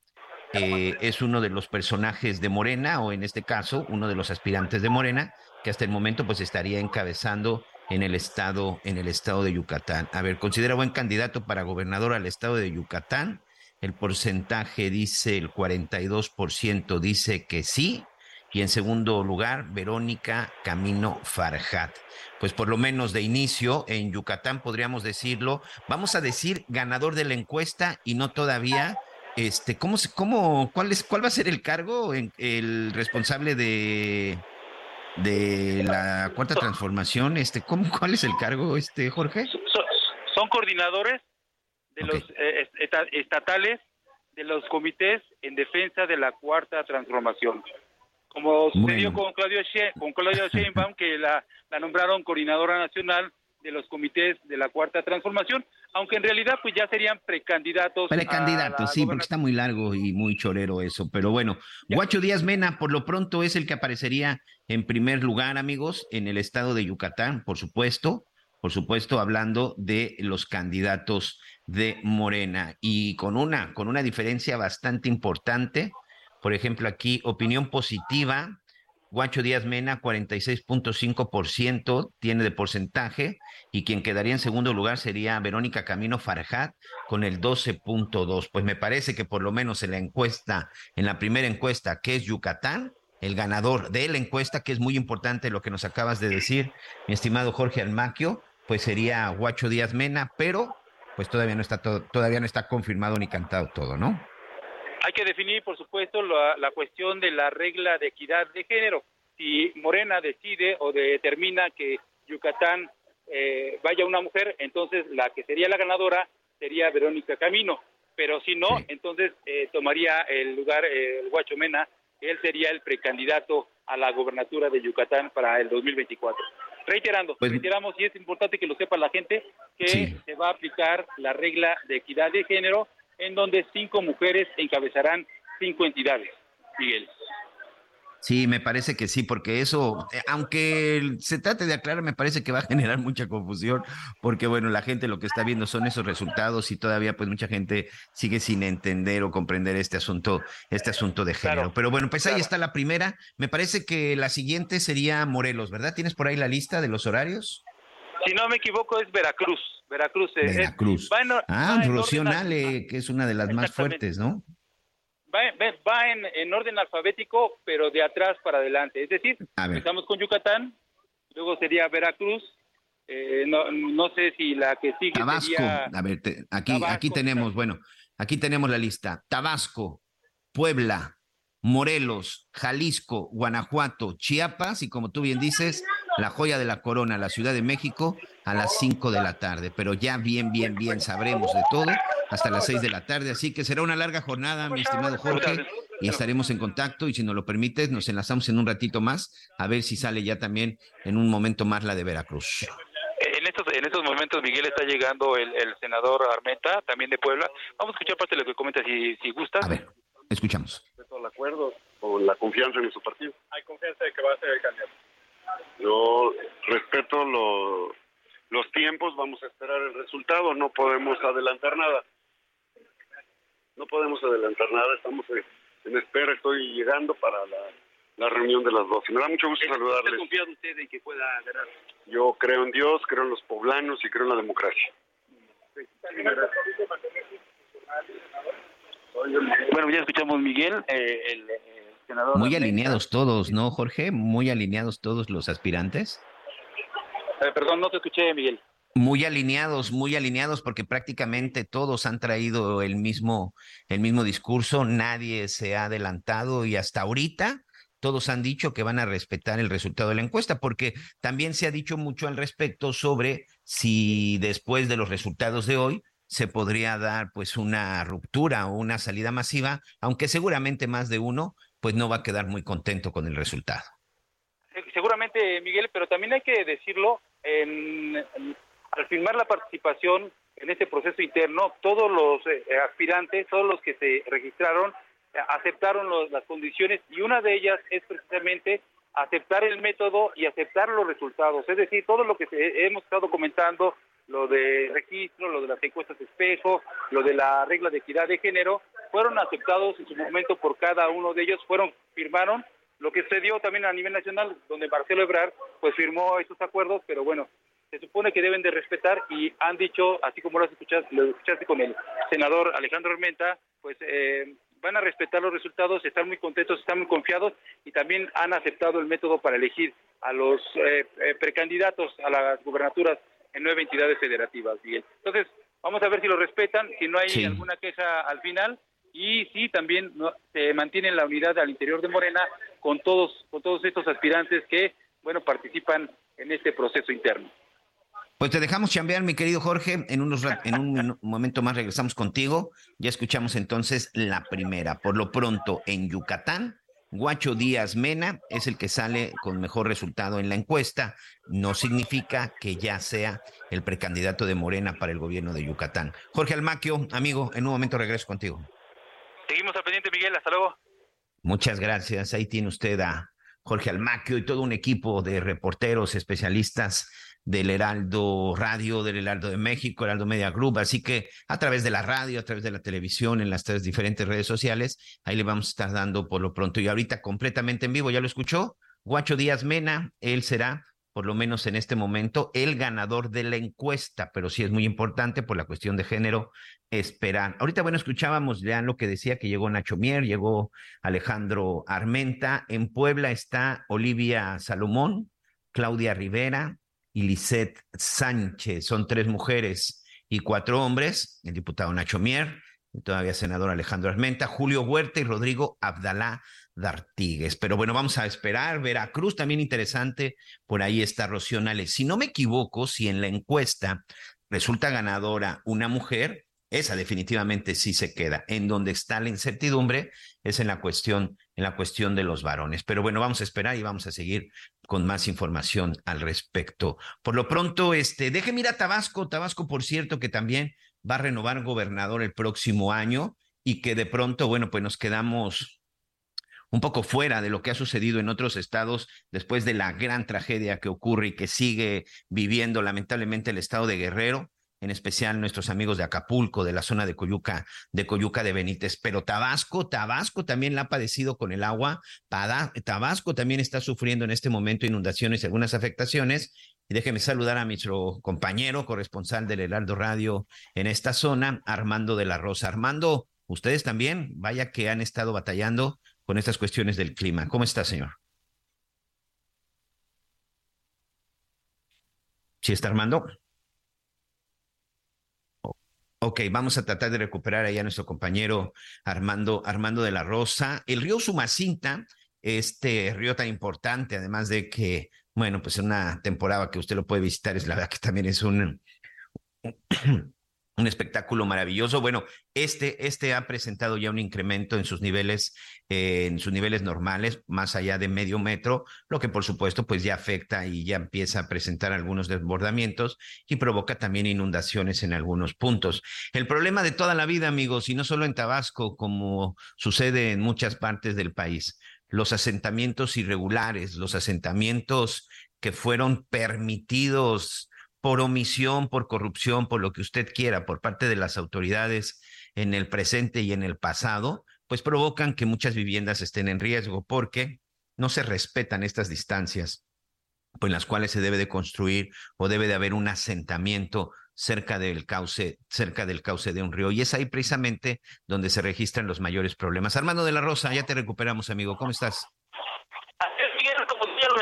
eh, es uno de los personajes de Morena o en este caso uno de los aspirantes de Morena que hasta el momento pues estaría encabezando en el estado en el estado de Yucatán. A ver, considera buen candidato para gobernador al estado de Yucatán el porcentaje dice el 42% dice que sí. Y en segundo lugar, Verónica Camino Farjat. Pues por lo menos de inicio, en Yucatán podríamos decirlo, vamos a decir ganador de la encuesta y no todavía este, ¿cómo, cómo, cuál, es, ¿Cuál va a ser el cargo? El responsable de, de la cuarta transformación, este, ¿cómo, ¿cuál es el cargo, este, Jorge? son coordinadores de los eh, estatales de los comités en defensa de la cuarta transformación. Como sucedió con Claudio, con Claudio Sheinbaum, que la, la nombraron coordinadora nacional de los comités de la cuarta transformación, aunque en realidad pues ya serían precandidatos. Precandidatos, sí, porque está muy largo y muy chorero eso, pero bueno, Guacho Díaz Mena por lo pronto es el que aparecería en primer lugar, amigos, en el estado de Yucatán, por supuesto, por supuesto, hablando de los candidatos de Morena y con una, con una diferencia bastante importante. Por ejemplo, aquí opinión positiva, Guacho Díaz Mena 46.5% tiene de porcentaje y quien quedaría en segundo lugar sería Verónica Camino Farjat con el 12.2. Pues me parece que por lo menos en la encuesta, en la primera encuesta que es Yucatán, el ganador de la encuesta, que es muy importante lo que nos acabas de decir, mi estimado Jorge Almaquio, pues sería Guacho Díaz Mena, pero pues todavía no está todo, todavía no está confirmado ni cantado todo, ¿no? Hay que definir, por supuesto, la, cuestión de la regla de equidad de género. Si Morena decide o determina que Yucatán eh, vaya una mujer, entonces la que sería la ganadora sería Verónica Camino. Pero si no, entonces eh, tomaría el lugar eh, el Guacho Mena, él sería el precandidato a la gobernatura de Yucatán para el 2024. Reiterando, pues, reiteramos y es importante que lo sepa la gente que se va a aplicar la regla de equidad de género en donde cinco mujeres encabezarán cinco entidades. Miguel. Sí, me parece que sí, porque eso, eh, aunque se trate de aclarar, me parece que va a generar mucha confusión, porque bueno, la gente lo que está viendo son esos resultados y todavía pues mucha gente sigue sin entender o comprender este asunto, este asunto de género. Pero bueno, pues ahí está la primera. Me parece que la siguiente sería Morelos, ¿verdad? ¿Tienes por ahí la lista de los horarios? Si no me equivoco, es Veracruz. Veracruz. Eh, Veracruz. ah, Rocío Nale, que es una de las más fuertes, ¿no? Va, en, orden alfabético, pero de atrás para adelante. Es decir, empezamos con Yucatán, luego sería Veracruz, eh, no, sé si la que sigue Tabasco. A ver, aquí, aquí tenemos, bueno, aquí tenemos la lista. Tabasco, Puebla, Morelos, Jalisco, Guanajuato, Chiapas y como tú bien dices, la joya de la corona, la Ciudad de México, a las 5 de la tarde. Pero ya bien, bien, bien sabremos de todo hasta las 6 de la tarde. Así que será una larga jornada, mi estimado Jorge. y estaremos en contacto y si nos lo permites nos enlazamos en un ratito más a ver si sale ya también en un momento más la de Veracruz. En estos, en estos momentos, Miguel, está llegando el, el senador Armenta, también de Puebla. Vamos a escuchar parte de lo que comenta, si, si gusta. A ver, escuchamos. el acuerdo o la confianza en su partido. Hay confianza de que va a ser el candidato. Yo respeto lo- los tiempos, vamos a esperar el resultado, no podemos adelantar nada. No podemos adelantar nada, estamos en, espera, estoy llegando para la, la reunión de las 12. Me da mucho gusto ¿Está saludarles. confiado usted en que pueda ganar? Yo creo en Dios, creo en los poblanos y creo en la democracia. Bueno, ya escuchamos Miguel, eh, el, eh, senador. Muy alineados todos, ¿no, Jorge? Muy alineados todos los aspirantes. Eh, perdón, no te escuché, Miguel. Muy alineados, muy alineados, porque prácticamente todos han traído el mismo, el mismo discurso, nadie se ha adelantado y hasta ahorita todos han dicho que van a respetar el resultado de la encuesta, porque también se ha dicho mucho al respecto sobre si después de los resultados de hoy se podría dar pues una ruptura o una salida masiva, aunque seguramente más de uno pues no va a quedar muy contento con el resultado. Se- Seguramente, Miguel, pero también hay que decirlo, en- al firmar la participación en este proceso interno, todos los eh, aspirantes, todos los que se registraron, eh, aceptaron los- las condiciones y una de ellas es precisamente aceptar el método y aceptar los resultados. Es decir, todo lo que se- hemos estado comentando, lo de registro, lo de las encuestas espejo, lo de la regla de equidad de género, fueron aceptados en su momento por cada uno de ellos, fueron, firmaron lo que se dio también a nivel nacional, donde Marcelo Ebrard pues firmó esos acuerdos, pero bueno, se supone que deben de respetar y han dicho, así como lo has escuchado, lo escuchaste con el senador Alejandro Armenta, pues eh, van a respetar los resultados, están muy contentos, están muy confiados y también han aceptado el método para elegir a los eh, eh, precandidatos a las gubernaturas en nueve entidades federativas, Miguel. Entonces, vamos a ver si lo respetan, si no hay Sí. alguna queja al final y si también ¿no? se mantiene la unidad al interior de Morena con todos con todos estos aspirantes que bueno participan en este proceso interno. Pues te dejamos chambear, mi querido Jorge. En, unos, en un momento más regresamos contigo. Ya escuchamos entonces la primera. Por lo pronto, en Yucatán, Guacho Díaz Mena es el que sale con mejor resultado en la encuesta. No significa que ya sea el precandidato de Morena para el gobierno de Yucatán. Jorge Almaquio, amigo, en un momento regreso contigo. Seguimos al pendiente, Miguel, hasta luego. Muchas gracias. Ahí tiene usted a Jorge Almaquio y todo un equipo de reporteros especialistas del Heraldo Radio, del Heraldo de México, Heraldo Media Group. Así que a través de la radio, a través de la televisión, en las tres diferentes redes sociales, ahí le vamos a estar dando por lo pronto. Y ahorita completamente en vivo, ¿ya lo escuchó? Guacho Díaz Mena, él será por lo menos en este momento, el ganador de la encuesta, pero sí es muy importante por la cuestión de género esperar. Ahorita, bueno, escuchábamos ya lo que decía que llegó Nacho Mier, llegó Alejandro Armenta. En Puebla está Olivia Salomón, Claudia Rivera y Lisette Sánchez. Son tres mujeres y cuatro hombres. El diputado Nacho Mier, y todavía senador Alejandro Armenta, Julio Huerta y Rodrigo Abdalá D'Artigues. Pero bueno, vamos a esperar. Veracruz también interesante. Por ahí está Rocío Nales. Si no me equivoco, si en la encuesta resulta ganadora una mujer, esa definitivamente sí se queda. En donde está la incertidumbre es en la cuestión, en la cuestión de los varones. Pero bueno, vamos a esperar y vamos a seguir con más información al respecto. Por lo pronto, este, déjeme ir a Tabasco. Tabasco, por cierto, que también va a renovar gobernador el próximo año y que de pronto, bueno, pues nos quedamos un poco fuera de lo que ha sucedido en otros estados después de la gran tragedia que ocurre y que sigue viviendo lamentablemente el estado de Guerrero, en especial nuestros amigos de Acapulco, de la zona de Coyuca, de Coyuca de Benítez, pero Tabasco, Tabasco también la ha padecido con el agua, Tabasco también está sufriendo en este momento inundaciones y algunas afectaciones. Y déjeme saludar a nuestro compañero corresponsal del Heraldo Radio en esta zona, Armando de la Rosa. Armando, ustedes también, vaya que han estado batallando con estas cuestiones del clima. ¿Cómo está, señor? ¿Sí está Armando? Ok, vamos a tratar de recuperar ahí a nuestro compañero Armando, Armando de la Rosa. El río Sumacinta, este río tan importante, además de que, bueno, pues en una temporada que usted lo puede visitar, es la verdad que también es un, un espectáculo maravilloso. Bueno, este, este ha presentado ya un incremento en sus niveles, eh, en sus niveles normales, más allá de medio metro, lo que por supuesto pues ya afecta y ya empieza a presentar algunos desbordamientos y provoca también inundaciones en algunos puntos. El problema de toda la vida, amigos, y no solo en Tabasco, como sucede en muchas partes del país, los asentamientos irregulares, los asentamientos que fueron permitidos por omisión, por corrupción, por lo que usted quiera, por parte de las autoridades en el presente y en el pasado, pues provocan que muchas viviendas estén en riesgo porque no se respetan estas distancias en las cuales se debe de construir o debe de haber un asentamiento cerca del cauce, cerca del cauce de un río. Y es ahí precisamente donde se registran los mayores problemas. Armando de la Rosa, ya te recuperamos, amigo. ¿Cómo estás?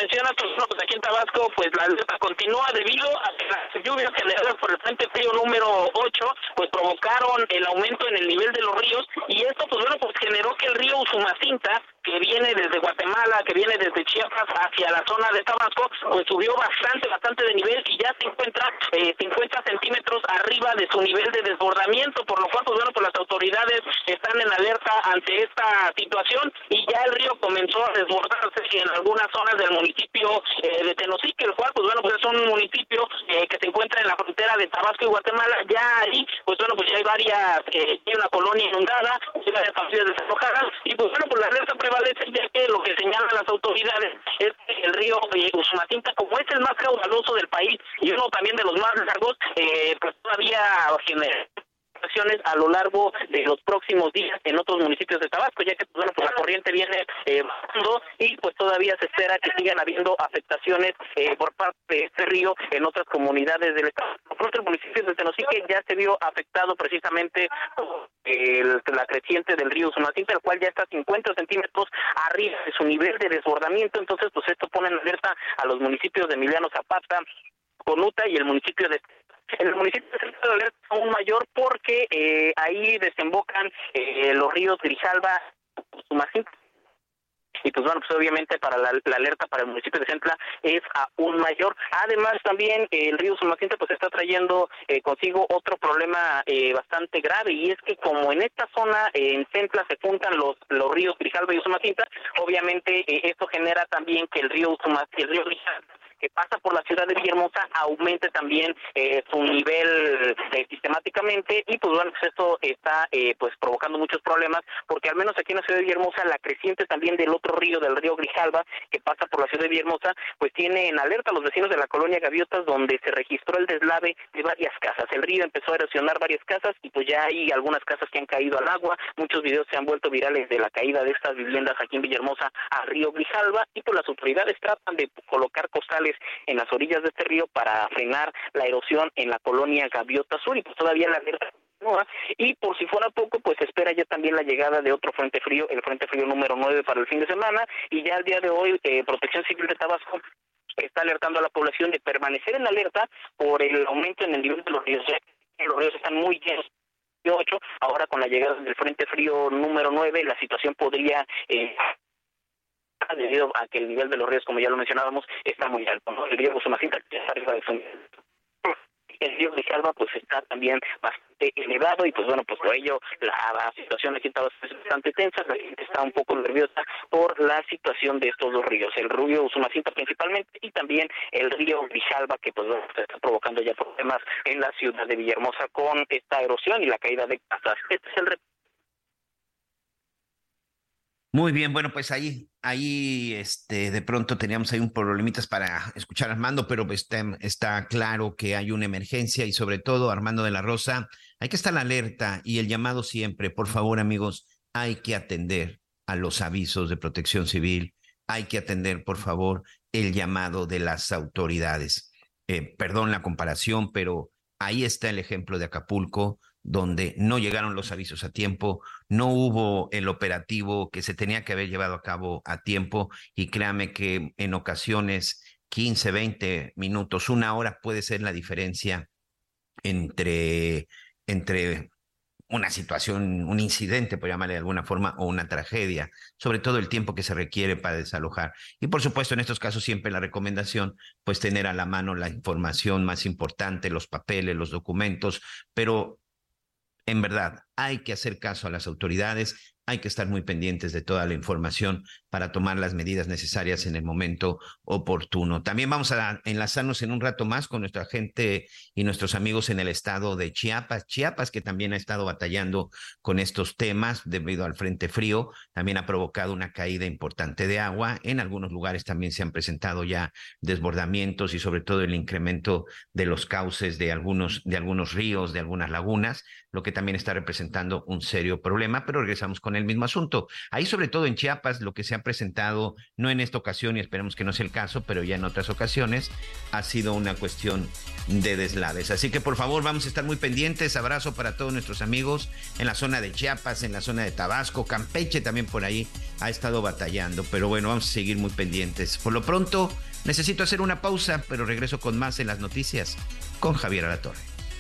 Lo menciona, pues, pues aquí en Tabasco, pues la alerta continúa debido a que las lluvias generadas por el Frente Frío número 8, pues provocaron el aumento en el nivel de los ríos y esto, pues bueno, pues generó que el río Usumacinta que viene desde Guatemala, que viene desde Chiapas hacia la zona de Tabasco, pues subió bastante, bastante de nivel y ya se encuentra eh, 50 centímetros arriba de su nivel de desbordamiento, por lo cual, pues bueno, pues las autoridades están en alerta ante esta situación y ya el río comenzó a desbordarse en algunas zonas del municipio eh, de Tenosique, el cual, pues bueno, pues es un municipio eh, que se encuentra en la frontera de Tabasco y Guatemala, ya ahí, pues bueno, pues ya hay varias, eh, hay una colonia inundada, hay varias familias desalojadas y pues bueno, pues la alerta prevalece ya que lo que señalan las autoridades es que el río Usumacinta, como es el más caudaloso del país y uno también de los más largos, eh, pues todavía genera a lo largo de los próximos días en otros municipios de Tabasco, ya que pues, bueno, pues la corriente viene eh, y pues todavía se espera que sigan habiendo afectaciones eh, por parte de este río en otras comunidades del estado. Por otros municipios de Tenosique ya se vio afectado precisamente por la creciente del río Sumacinta, el cual ya está 50 centímetros arriba de su nivel de desbordamiento, entonces pues esto pone en alerta a los municipios de Emiliano Zapata, Conuta y el municipio de el municipio de Centro de Alerta aún mayor porque eh, ahí desembocan eh, los ríos Grijalba, Sumacinta y pues bueno, pues obviamente para la, alerta para el municipio de Centla es aún mayor. Además también el río Sumacinta pues está trayendo eh, consigo otro problema eh, bastante grave y es que como en esta zona en Centla se juntan los los ríos Grijalba y Usumacinta, obviamente esto genera también que el río Usumacinta, el río Grijalba que pasa por la ciudad de Villahermosa aumente también eh, su nivel eh, sistemáticamente y pues bueno pues esto está eh, pues provocando muchos problemas porque al menos aquí en la ciudad de Villahermosa la creciente también del otro río del río Grijalba que pasa por la ciudad de Villahermosa pues tiene en alerta a los vecinos de la colonia Gaviotas donde se registró el deslave de varias casas. El río empezó a erosionar varias casas y pues ya hay algunas casas que han caído al agua. Muchos videos se han vuelto virales de la caída de estas viviendas aquí en Villahermosa al río Grijalba y pues las autoridades tratan de colocar costales en las orillas de este río para frenar la erosión en la colonia Gaviota Sur y pues todavía la alerta y por si fuera poco, pues espera ya también la llegada de otro frente frío, el frente frío número 9 para el fin de semana, y ya al día de hoy eh, Protección Civil de Tabasco está alertando a la población de permanecer en alerta por el aumento en el nivel de los ríos. Los ríos están muy llenos ahora con la llegada del frente frío número 9 la situación podría eh, debido a que el nivel de los ríos, como ya lo mencionábamos, está muy alto. ¿no? El río Busumacinta está arriba de su el río de Jalba pues está también bastante elevado y pues bueno pues por ello la, situación aquí está bastante tensa la gente está un poco nerviosa por la situación de estos dos ríos el río Usumacinta principalmente y también el río Grijalba que pues está provocando ya problemas en la ciudad de Villahermosa con esta erosión y la caída de casas este es el muy bien, bueno, pues ahí, ahí, este, de pronto teníamos ahí un problemitas para escuchar a Armando, pero está, está claro que hay una emergencia y sobre todo, Armando de la Rosa, hay que estar alerta y el llamado siempre, por favor, amigos, hay que atender a los avisos de protección civil, hay que atender, por favor, el llamado de las autoridades. Eh, perdón la comparación, pero ahí está el ejemplo de Acapulco, donde no llegaron los avisos a tiempo, no hubo el operativo que se tenía que haber llevado a cabo a tiempo y créame que en ocasiones 15, 20 minutos, una hora puede ser la diferencia entre, entre una situación, un incidente, por llamarle de alguna forma, o una tragedia, sobre todo el tiempo que se requiere para desalojar. Y por supuesto, en estos casos siempre la recomendación, pues tener a la mano la información más importante, los papeles, los documentos, pero En verdad, hay que hacer caso a las autoridades, hay que estar muy pendientes de toda la información para tomar las medidas necesarias en el momento oportuno. También vamos a enlazarnos en un rato más con nuestra gente y nuestros amigos en el estado de Chiapas. Chiapas que también ha estado batallando con estos temas debido al frente frío, también ha provocado una caída importante de agua. En algunos lugares también se han presentado ya desbordamientos y sobre todo el incremento de los cauces de algunos, de algunos ríos, de algunas lagunas, lo que también está representando un serio problema, pero regresamos con el mismo asunto. Ahí sobre todo en Chiapas lo que se ha presentado, no en esta ocasión y esperemos que no sea el caso, pero ya en otras ocasiones, ha sido una cuestión de deslades. Así que por favor vamos a estar muy pendientes. Abrazo para todos nuestros amigos en la zona de Chiapas, en la zona de Tabasco, Campeche también por ahí ha estado batallando, pero bueno, vamos a seguir muy pendientes. Por lo pronto, necesito hacer una pausa, pero regreso con más en las noticias con Javier Alatorre.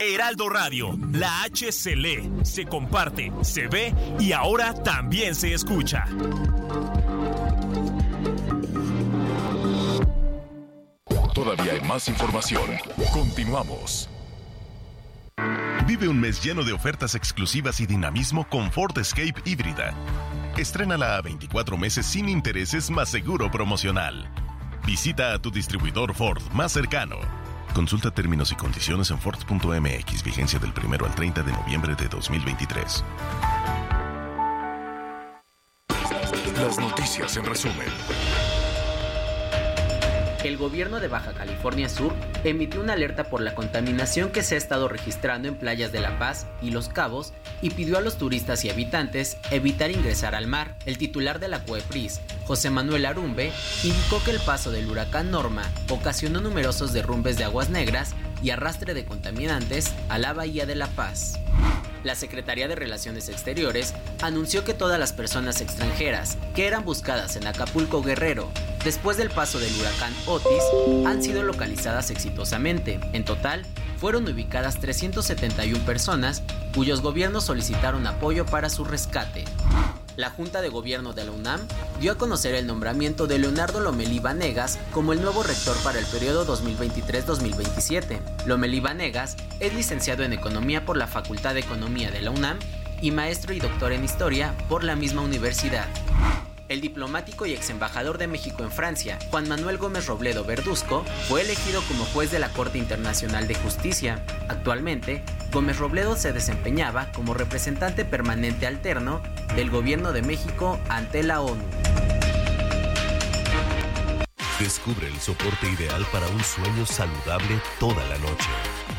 Heraldo Radio, la H se lee, se comparte, se ve y ahora también se escucha. Todavía hay más información. Continuamos. Vive un mes lleno de ofertas exclusivas y dinamismo con Ford Escape híbrida. Estrénala a 24 meses sin intereses más seguro promocional. Visita a tu distribuidor Ford más cercano. Consulta términos y condiciones en Ford.mx, vigencia del 1 al 30 de noviembre de 2023. Las noticias en resumen. El gobierno de Baja California Sur emitió una alerta por la contaminación que se ha estado registrando en playas de La Paz y Los Cabos y pidió a los turistas y habitantes evitar ingresar al mar. El titular de la CUEPRIS, José Manuel Arumbe, indicó que el paso del huracán Norma ocasionó numerosos derrumbes de aguas negras y arrastre de contaminantes a la bahía de La Paz. La Secretaría de Relaciones Exteriores anunció que todas las personas extranjeras que eran buscadas en Acapulco Guerrero después del paso del huracán Otis han sido localizadas exitosamente. En total, fueron ubicadas 371 personas cuyos gobiernos solicitaron apoyo para su rescate. La Junta de Gobierno de la UNAM dio a conocer el nombramiento de Leonardo Lomelí Vanegas como el nuevo rector para el periodo 2023-2027. Lomelí Vanegas es licenciado en Economía por la Facultad de Economía de la UNAM y maestro y doctor en Historia por la misma universidad. El diplomático y ex embajador de México en Francia, Juan Manuel Gómez Robledo Verduzco, fue elegido como juez de la Corte Internacional de Justicia. Actualmente, Gómez Robledo se desempeñaba como representante permanente alterno del Gobierno de México ante la ONU. Descubre el soporte ideal para un sueño saludable toda la noche.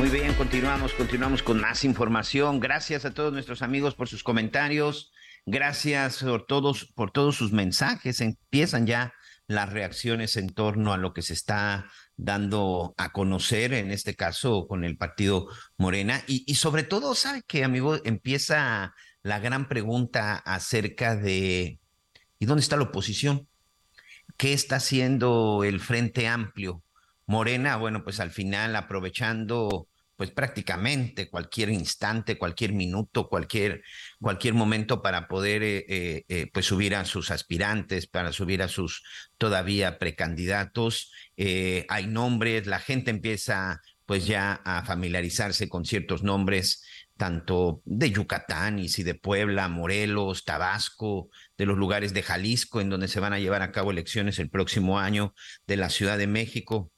Muy bien, continuamos, continuamos con más información. Gracias a todos nuestros amigos por sus comentarios. Gracias por todos, por todos sus mensajes. Empiezan ya las reacciones en torno a lo que se está dando a conocer, en este caso con el partido Morena. Y, y sobre todo, ¿sabe qué, amigo? Empieza la gran pregunta acerca de ¿y dónde está la oposición? ¿Qué está haciendo el Frente Amplio? Morena, bueno, pues al final aprovechando pues prácticamente cualquier instante, cualquier minuto, cualquier, cualquier momento para poder eh, eh, eh, pues subir a sus aspirantes, para subir a sus todavía precandidatos. hay nombres, la gente empieza pues ya a familiarizarse con ciertos nombres tanto de Yucatán y si de Puebla, Morelos, Tabasco, de los lugares de Jalisco, en donde se van a llevar a cabo elecciones el próximo año, de la Ciudad de México.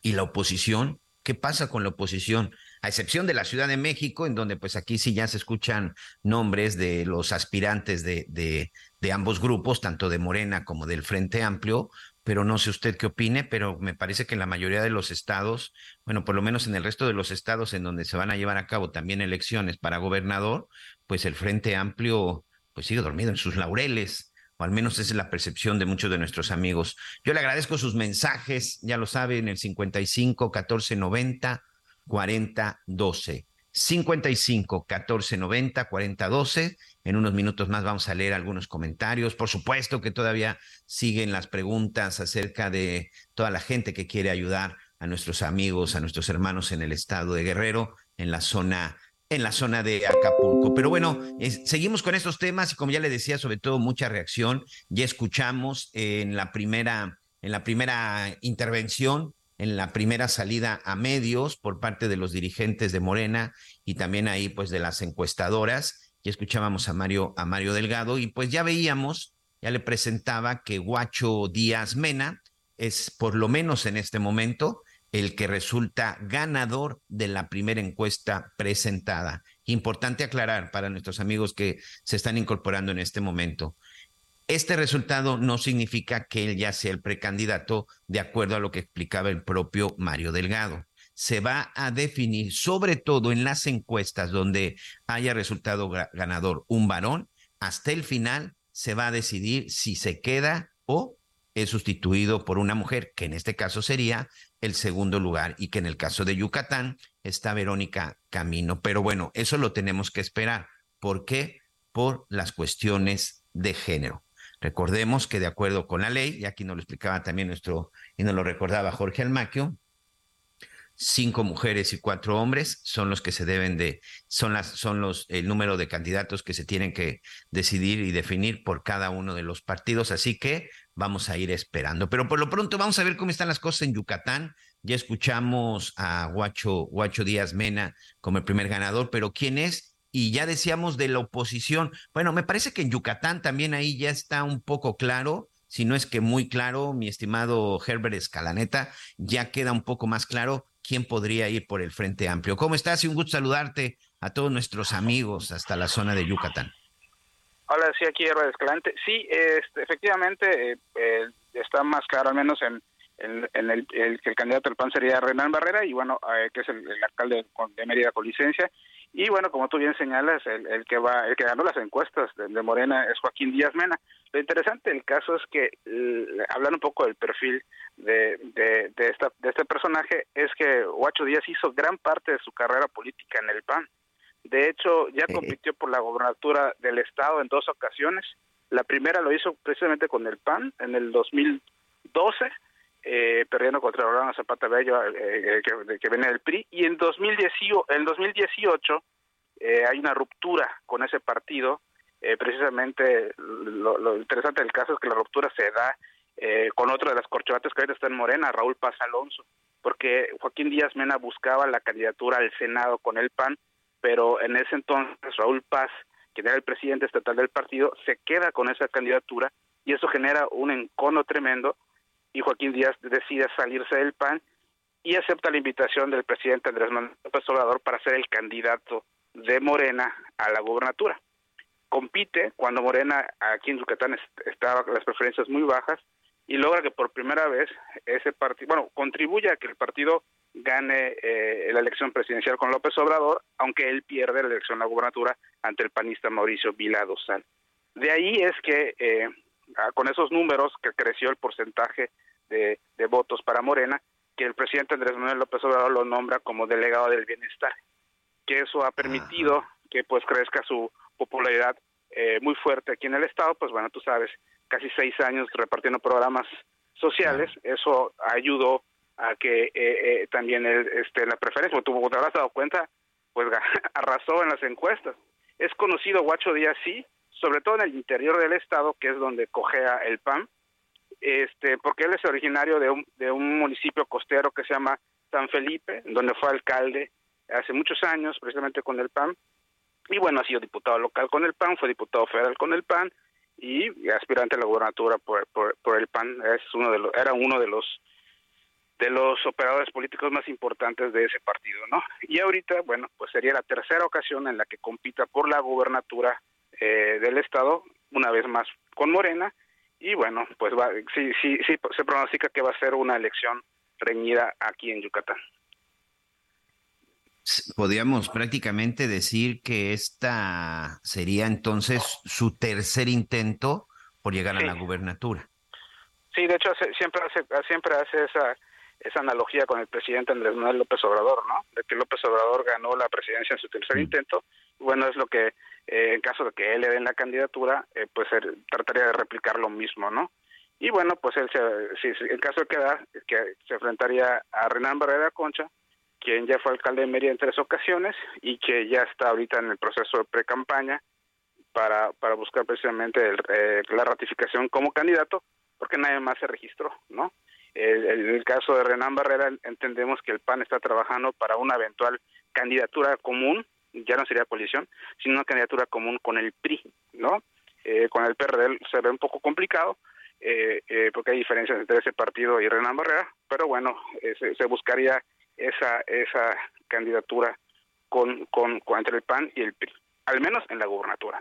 ¿Y la oposición? ¿Qué pasa con la oposición? A excepción de la Ciudad de México, en donde pues aquí sí ya se escuchan nombres de los aspirantes de, de, ambos grupos, tanto de Morena como del Frente Amplio, pero no sé usted qué opine, pero me parece que en la mayoría de los estados, bueno, por lo menos en el resto de los estados en donde se van a llevar a cabo también elecciones para gobernador, pues el Frente Amplio pues sigue dormido en sus laureles, o al menos esa es la percepción de muchos de nuestros amigos. Yo le agradezco sus mensajes, ya lo sabe, en el 55 14 90 40 12. 55 14 90 40 12. En unos minutos más vamos a leer algunos comentarios. Por supuesto que todavía siguen las preguntas acerca de toda la gente que quiere ayudar a nuestros amigos, a nuestros hermanos en el estado de Guerrero, en la zona en la zona de Acapulco. Pero bueno, seguimos con estos temas y como ya le decía, sobre todo mucha reacción. Ya escuchamos en la primera en la primera intervención en la primera salida a medios por parte de los dirigentes de Morena y también ahí pues de las encuestadoras. Ya escuchábamos a Mario, a Mario Delgado y pues ya veíamos, ya le presentaba que Guacho Díaz Mena es por lo menos en este momento el que resulta ganador de la primera encuesta presentada. Importante aclarar para nuestros amigos que se están incorporando en este momento. Este resultado no significa que él ya sea el precandidato de acuerdo a lo que explicaba el propio Mario Delgado. Se va a definir, sobre todo en las encuestas donde haya resultado ganador un varón, hasta el final se va a decidir si se queda o es sustituido por una mujer, que en este caso sería el segundo lugar y que en el caso de Yucatán está Verónica Camino. Pero bueno, eso lo tenemos que esperar. ¿Por qué? Por las cuestiones de género. Recordemos que de acuerdo con la ley, y aquí nos lo explicaba también nuestro, y nos lo recordaba Jorge Almaquio, cinco mujeres y cuatro hombres son los que se deben de, son las, son los, el número de candidatos que se tienen que decidir y definir por cada uno de los partidos. Así que vamos a ir esperando. Pero por lo pronto vamos a ver cómo están las cosas en Yucatán. Ya escuchamos a Guacho, Guacho Díaz Mena como el primer ganador, pero ¿quién es? y ya decíamos de la oposición. Bueno, me parece que en Yucatán también ahí ya está un poco claro, si no es que muy claro, mi estimado Herbert Escalaneta, ya queda un poco más claro quién podría ir por el Frente Amplio. ¿Cómo estás? Y un gusto saludarte a todos nuestros amigos hasta la zona de Yucatán. Hola, sí, aquí Herbert Escalante. Sí, este, efectivamente eh, eh, está más claro, al menos en, en, el, que el candidato del PAN sería Renan Barrera y bueno, eh, que es el, alcalde de Mérida con licencia y bueno, como tú bien señalas, el, que va, el que ganó las encuestas de, Morena es Joaquín Díaz Mena. Lo interesante del caso es que hablar un poco del perfil de, de, de, esta, de este personaje es que Huacho Díaz hizo gran parte de su carrera política en el PAN. De hecho, ya compitió por la gobernatura del estado en dos ocasiones. La primera lo hizo precisamente con el PAN en el 2012 eh, perdiendo contra Orlando Zapata Bello, eh, eh, que, que, viene del PRI, y en 2018, en 2018 eh, hay una ruptura con ese partido. precisamente lo, interesante del caso es que la ruptura se da con otro de las corcholatas que ahorita está en Morena, Raúl Paz Alonso, porque Joaquín Díaz Mena buscaba la candidatura al Senado con el PAN, pero en ese entonces Raúl Paz, quien era el presidente estatal del partido, se queda con esa candidatura y eso genera un encono tremendo y Joaquín Díaz decide salirse del PAN y acepta la invitación del presidente Andrés Manuel López Obrador para ser el candidato de Morena a la gubernatura. Compite cuando Morena aquí en Yucatán estaba con las preferencias muy bajas y logra que por primera vez ese partido, bueno, contribuye a que el partido gane eh, la elección presidencial con López Obrador, aunque él pierde la elección a la gubernatura ante el panista Mauricio Vila Dosal. De ahí es que eh, con esos números que creció el porcentaje de, votos para Morena, que el presidente Andrés Manuel López Obrador lo nombra como delegado del bienestar, que eso ha permitido que pues crezca su popularidad eh, muy fuerte aquí en el estado, pues bueno, tú sabes, casi seis años repartiendo programas sociales, eso ayudó a que eh, eh, también el, este, la preferencia, como te habrás dado cuenta, pues arrasó en las encuestas. Es conocido Guacho Díaz, sí, sobre todo en el interior del estado, que es donde cojea el PAN, este, porque él es originario de un, de un municipio costero que se llama San Felipe, donde fue alcalde hace muchos años, precisamente con el PAN, y bueno, ha sido diputado local con el PAN, fue diputado federal con el PAN y aspirante a la gubernatura por, por, el PAN, es uno de los, era uno de los de los operadores políticos más importantes de ese partido, ¿no? Y ahorita, bueno, pues sería la tercera ocasión en la que compita por la gubernatura eh, del estado, una vez más con Morena, y bueno, pues va, sí, sí, sí, se pronostica que va a ser una elección reñida aquí en Yucatán. Podríamos prácticamente decir que esta sería entonces su tercer intento por llegar a la gubernatura. Sí, de hecho siempre hace siempre hace esa esa analogía con el presidente Andrés Manuel López Obrador, ¿no? De que López Obrador ganó la presidencia en su tercer intento. Bueno, es lo que eh, en caso de que él le den la candidatura, eh, pues él trataría de replicar lo mismo, ¿no? Y bueno, pues él, se, si, en caso de que da, que se enfrentaría a Renan Barrera Concha, quien ya fue alcalde de Mérida en tres ocasiones y que ya está ahorita en el proceso de pre-campaña para, para buscar precisamente eh, la ratificación como candidato, porque nadie más se registró, ¿no? En el, caso de Renan Barrera entendemos que el PAN está trabajando para una eventual candidatura común, ya no sería coalición, sino una candidatura común con el PRI, ¿no? Eh, con el PRD se ve un poco complicado, eh, porque hay diferencias entre ese partido y Renan Barrera, pero bueno, se buscaría esa, esa candidatura con, con, entre el PAN y el PRI, al menos en la gubernatura.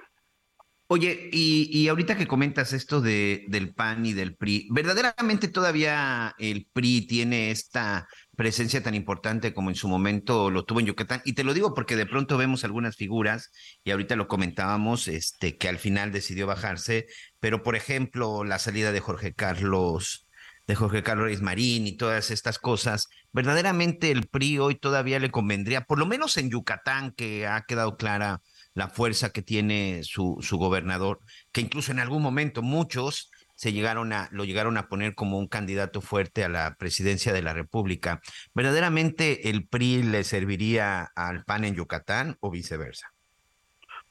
Oye, y, y ahorita que comentas esto de, del PAN y del PRI, ¿verdaderamente todavía el PRI tiene esta presencia tan importante como en su momento lo tuvo en Yucatán? Y te lo digo porque de pronto vemos algunas figuras, y ahorita lo comentábamos, este, que al final decidió bajarse, pero por ejemplo, la salida de Jorge Carlos de Jorge Carlos Marín y todas estas cosas, verdaderamente el PRI hoy todavía le convendría, por lo menos en Yucatán, que ha quedado clara la fuerza que tiene su, su gobernador, que incluso en algún momento muchos se llegaron a, lo llegaron a poner como un candidato fuerte a la presidencia de la República. ¿Verdaderamente el PRI le serviría al PAN en Yucatán o viceversa?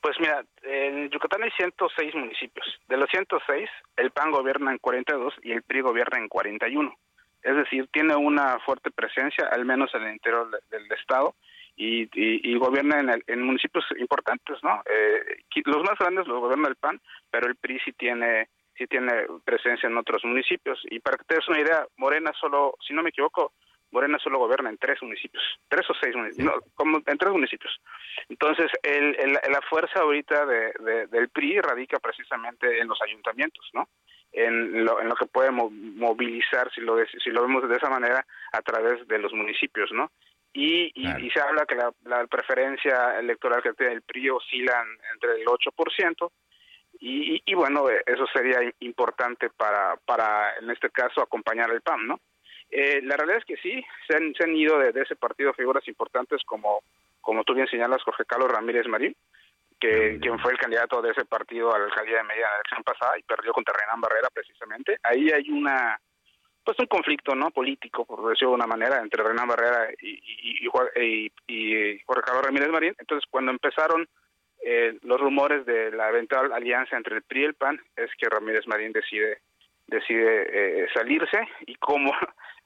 Pues mira, en Yucatán hay 106 municipios. De los 106, el PAN gobierna en 42 y el PRI gobierna en 41. Es decir, tiene una fuerte presencia, al menos en el interior del, estado, y, y, gobierna en, en, municipios importantes, ¿no? Eh, los más grandes los gobierna el PAN, pero el PRI sí tiene sí tiene presencia en otros municipios. Y para que te des una idea, Morena solo, si no me equivoco, Morena solo gobierna en tres municipios, tres o seis municipios, no, como en tres municipios. Entonces, el, la fuerza ahorita de, del PRI radica precisamente en los ayuntamientos, ¿no? En lo, en lo que puede movilizar, si lo, si lo vemos de esa manera, a través de los municipios, ¿no? Y, y, se habla que la, la, preferencia electoral que tiene el PRI oscila entre el 8%, y, y, bueno, eso sería importante para, para, en este caso, acompañar al PAN, ¿no? Eh, la realidad es que sí, se han, se han ido de, ese partido figuras importantes como, como tú bien señalas, Jorge Carlos Ramírez Marín, que quien fue el candidato de ese partido a la alcaldía de Medellín la elección pasada y perdió contra Renan Barrera precisamente. Ahí hay una pues un conflicto no político por decirlo de una manera entre Renan Barrera y, y, y, Jorge Carlos Ramírez Marín. Entonces cuando empezaron eh, los rumores de la eventual alianza entre el PRI y el PAN es que Ramírez Marín decide decide eh, salirse y cómo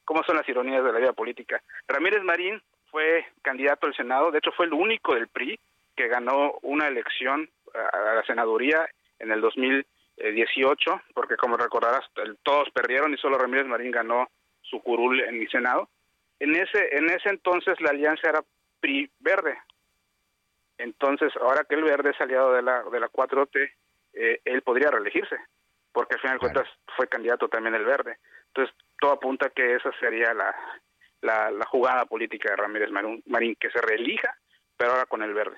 cómo son las ironías de la vida política. Ramírez Marín fue candidato al Senado, de hecho fue el único del PRI que ganó una elección a la senaduría en el 2018, porque como recordarás, todos perdieron y solo Ramírez Marín ganó su curul en el Senado. En ese, en ese entonces la alianza era PRI verde. Entonces, ahora que el verde es aliado de la, de la 4T, eh, él podría reelegirse, porque al final de cuentas fue candidato también el verde. Entonces, todo apunta que esa sería la, jugada política de Ramírez Marín, que se reelija, pero ahora con el verde.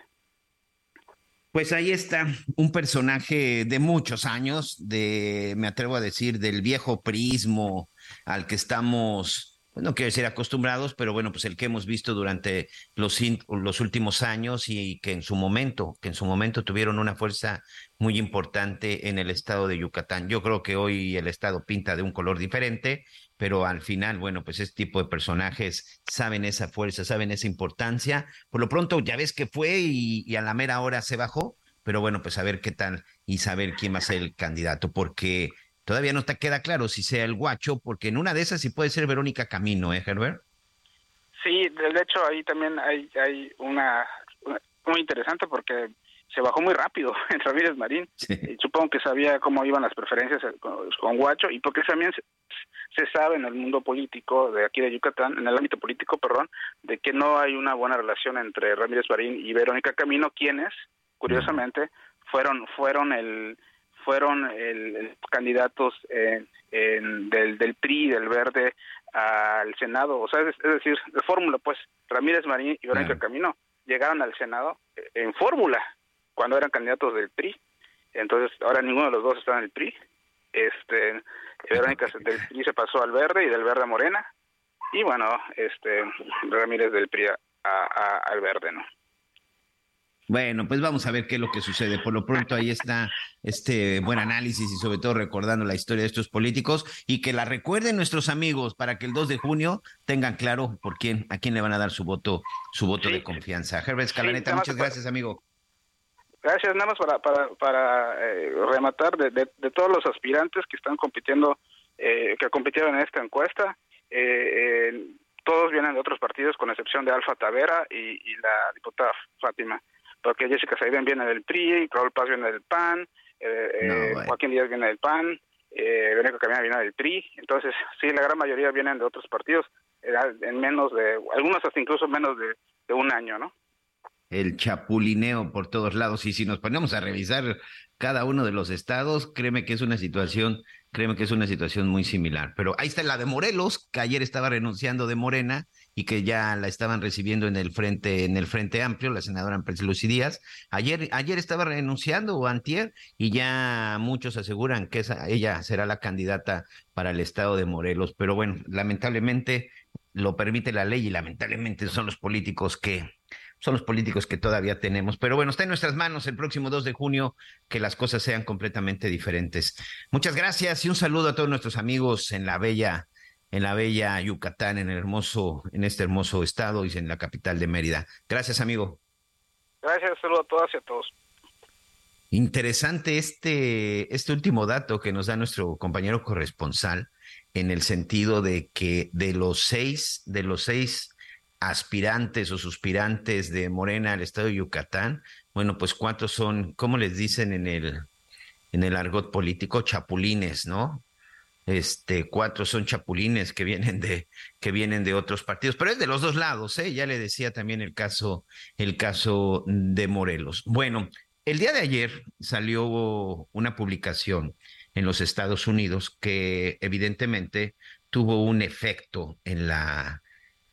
Pues ahí está, un personaje de muchos años, de, me atrevo a decir, del viejo prismo al que estamos pues no quiero decir acostumbrados, pero bueno, pues el que hemos visto durante los, los últimos años y que en su momento, que en su momento tuvieron una fuerza muy importante en el estado de Yucatán. Yo creo que hoy el estado pinta de un color diferente, pero al final, bueno, pues este tipo de personajes saben esa fuerza, saben esa importancia. Por lo pronto, ya ves que fue y, y a la mera hora se bajó, pero bueno, pues a ver qué tal y saber quién va a ser el candidato, porque Todavía no te queda claro si sea el guacho, porque en una de esas sí puede ser Verónica Camino, ¿eh, Herbert? Sí, de hecho ahí también hay, hay una, muy interesante porque se bajó muy rápido en Ramírez Marín. Y supongo que sabía cómo iban las preferencias con, Guacho y porque también se, se, sabe en el mundo político de aquí de Yucatán, en el ámbito político, perdón, de que no hay una buena relación entre Ramírez Marín y Verónica Camino, quienes, curiosamente, fueron fueron el fueron el, candidatos en, del, del PRI, del Verde, al Senado, o sea, es, decir, de fórmula, pues Ramírez Marín y Verónica Camino llegaron al Senado en fórmula cuando eran candidatos del PRI. Entonces, ahora ninguno de los dos está en el PRI. Este, Verónica del PRI se pasó al Verde y del Verde a Morena. Y bueno, este Ramírez del PRI a, al Verde, ¿no? Bueno, pues vamos a ver qué es lo que sucede. Por lo pronto ahí está este buen análisis y sobre todo recordando la historia de estos políticos y que la recuerden nuestros amigos para que el 2 de junio tengan claro por quién, a quién le van a dar su voto, su voto de confianza. Herbert Escalaneta, muchas gracias, amigo. Gracias, nada más para, para, para eh, rematar de, de, todos los aspirantes que están compitiendo, eh, que compitieron en esta encuesta, eh, todos vienen de otros partidos con excepción de Alfa Tavera y, y la diputada Fátima. Porque Jessica Saiden viene del PRI, Raúl Paz viene del PAN, eh, eh Joaquín Díaz viene del PAN, eh, Veneco Camina viene del PRI, entonces sí, la gran mayoría vienen de otros partidos, en menos de, algunos hasta incluso menos de, de un año, ¿no? El chapulineo por todos lados. Y si nos ponemos a revisar cada uno de los estados, créeme que es una situación, créeme que es una situación muy similar. Pero ahí está la de Morelos, que ayer estaba renunciando de Morena y que ya la estaban recibiendo en el frente, en el frente amplio, la senadora Ampres Lucy. Ayer, ayer estaba renunciando o antier, y ya muchos aseguran que ella será la candidata para el estado de Morelos. Pero bueno, lamentablemente lo permite la ley y lamentablemente son los políticos que son los políticos que todavía tenemos. Pero bueno, está en nuestras manos el próximo 2 de junio que las cosas sean completamente diferentes. Muchas gracias y un saludo a todos nuestros amigos en la bella en la bella Yucatán, en el hermoso, en este hermoso estado y en la capital de Mérida. Gracias, amigo. Gracias, saludo a todas y a todos. Interesante este, este último dato que nos da nuestro compañero corresponsal, en el sentido de que de los seis, de los seis aspirantes o suspirantes de Morena al estado de Yucatán, bueno, pues cuántos son, ¿cómo les dicen en el, en el argot político? Chapulines, ¿no? Este, cuatro son chapulines que vienen de, que vienen de otros partidos, pero es de los dos lados, ¿eh? Ya le decía también el caso, el caso de Morelos. Bueno, el día de ayer salió una publicación en los Estados Unidos que evidentemente tuvo un efecto en la,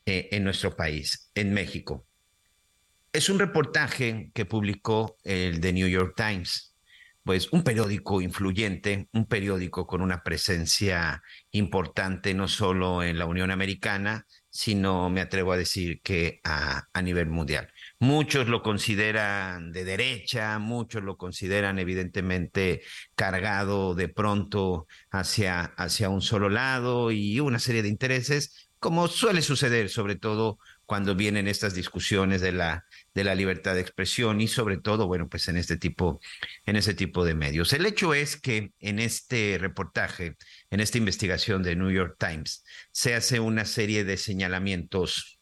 eh, en nuestro país, en México. Es un reportaje que publicó el The New York Times, pues un periódico influyente, un periódico con una presencia importante no solo en la Unión Americana, sino me atrevo a decir que a, a nivel mundial. Muchos lo consideran de derecha, muchos lo consideran evidentemente cargado de pronto hacia, hacia un solo lado y una serie de intereses, como suele suceder, sobre todo cuando vienen estas discusiones de la, de la libertad de expresión y sobre todo, bueno, pues en este tipo, en este tipo de medios. El hecho es que en este reportaje, en esta investigación de New York Times, se hace una serie de señalamientos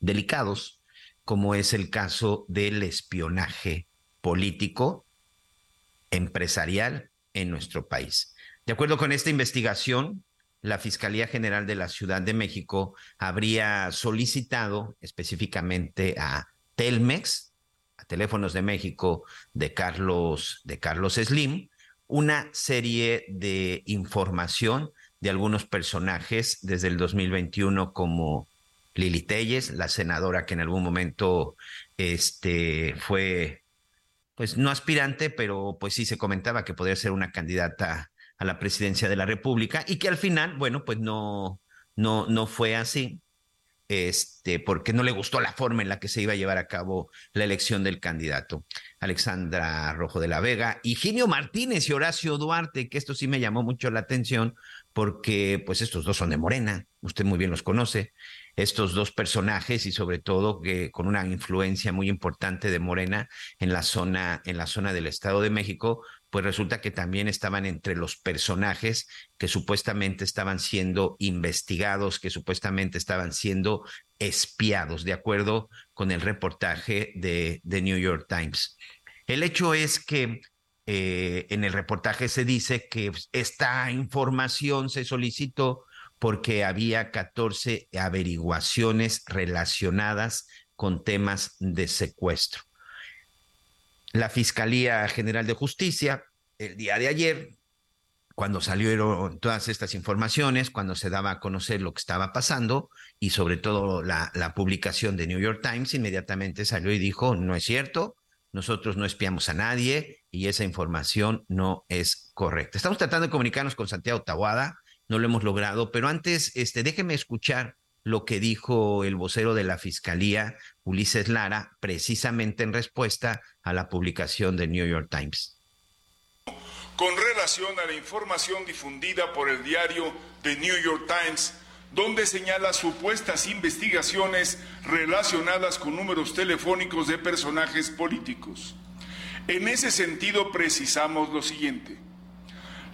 delicados, como es el caso del espionaje político, empresarial en nuestro país. De acuerdo con esta investigación, la Fiscalía General de la Ciudad de México habría solicitado específicamente a Telmex, a Teléfonos de México de Carlos, de Carlos Slim, una serie de información de algunos personajes desde el 2021 como Lili Telles, la senadora que en algún momento este, fue, pues no aspirante, pero pues sí se comentaba que podría ser una candidata la presidencia de la República y que al final, bueno, pues no, no, no fue así, este, porque no le gustó la forma en la que se iba a llevar a cabo la elección del candidato. Alexandra Rojo de la Vega, Higinio Martínez y Horacio Duarte, que esto sí me llamó mucho la atención, porque pues estos dos son de Morena, usted muy bien los conoce, estos dos personajes y sobre todo que con una influencia muy importante de Morena en la zona, en la zona del Estado de México, pues resulta que también estaban entre los personajes que supuestamente estaban siendo investigados, que supuestamente estaban siendo espiados, de acuerdo con el reportaje de, The New York Times. El hecho es que eh, en el reportaje se dice que esta información se solicitó porque había 14 averiguaciones relacionadas con temas de secuestro. La Fiscalía General de Justicia, el día de ayer, cuando salieron todas estas informaciones, cuando se daba a conocer lo que estaba pasando y sobre todo la, la, publicación de New York Times, inmediatamente salió y dijo, no es cierto, nosotros no espiamos a nadie y esa información no es correcta. Estamos tratando de comunicarnos con Santiago Tawada, no lo hemos logrado, pero antes, este, déjeme escuchar lo que dijo el vocero de la Fiscalía, Ulises Lara, precisamente en respuesta a la publicación del New York Times. Con relación a la información difundida por el diario The New York Times, donde señala supuestas investigaciones relacionadas con números telefónicos de personajes políticos. En ese sentido, precisamos lo siguiente.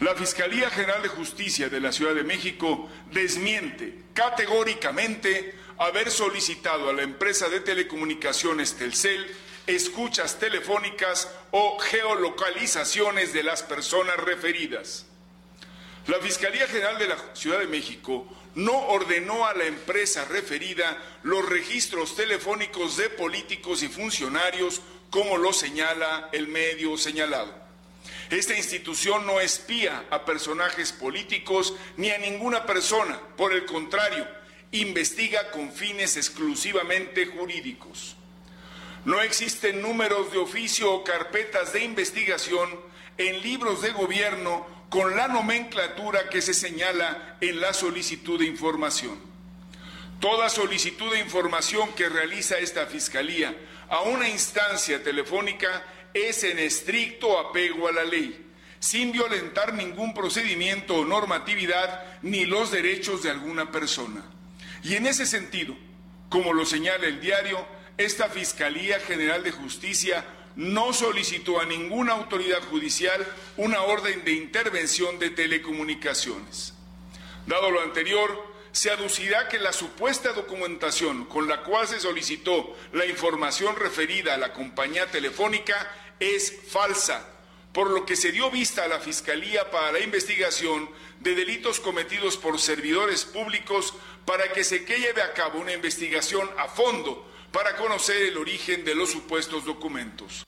La Fiscalía General de Justicia de la Ciudad de México desmiente categóricamente haber solicitado a la empresa de telecomunicaciones Telcel escuchas telefónicas o geolocalizaciones de las personas referidas. La Fiscalía General de la Ciudad de México no ordenó a la empresa referida los registros telefónicos de políticos y funcionarios como lo señala el medio señalado. Esta institución no espía a personajes políticos ni a ninguna persona, por el contrario, investiga con fines exclusivamente jurídicos. No existen números de oficio o carpetas de investigación en libros de gobierno con la nomenclatura que se señala en la solicitud de información. Toda solicitud de información que realiza esta Fiscalía a una instancia telefónica es en estricto apego a la ley, sin violentar ningún procedimiento o normatividad ni los derechos de alguna persona. Y en ese sentido, como lo señala el diario, esta Fiscalía General de Justicia no solicitó a ninguna autoridad judicial una orden de intervención de telecomunicaciones. Dado lo anterior, se aducirá que la supuesta documentación con la cual se solicitó la información referida a la compañía telefónica es falsa, por lo que se dio vista a la Fiscalía para la investigación de delitos cometidos por servidores públicos para que se lleve a cabo una investigación a fondo para conocer el origen de los supuestos documentos.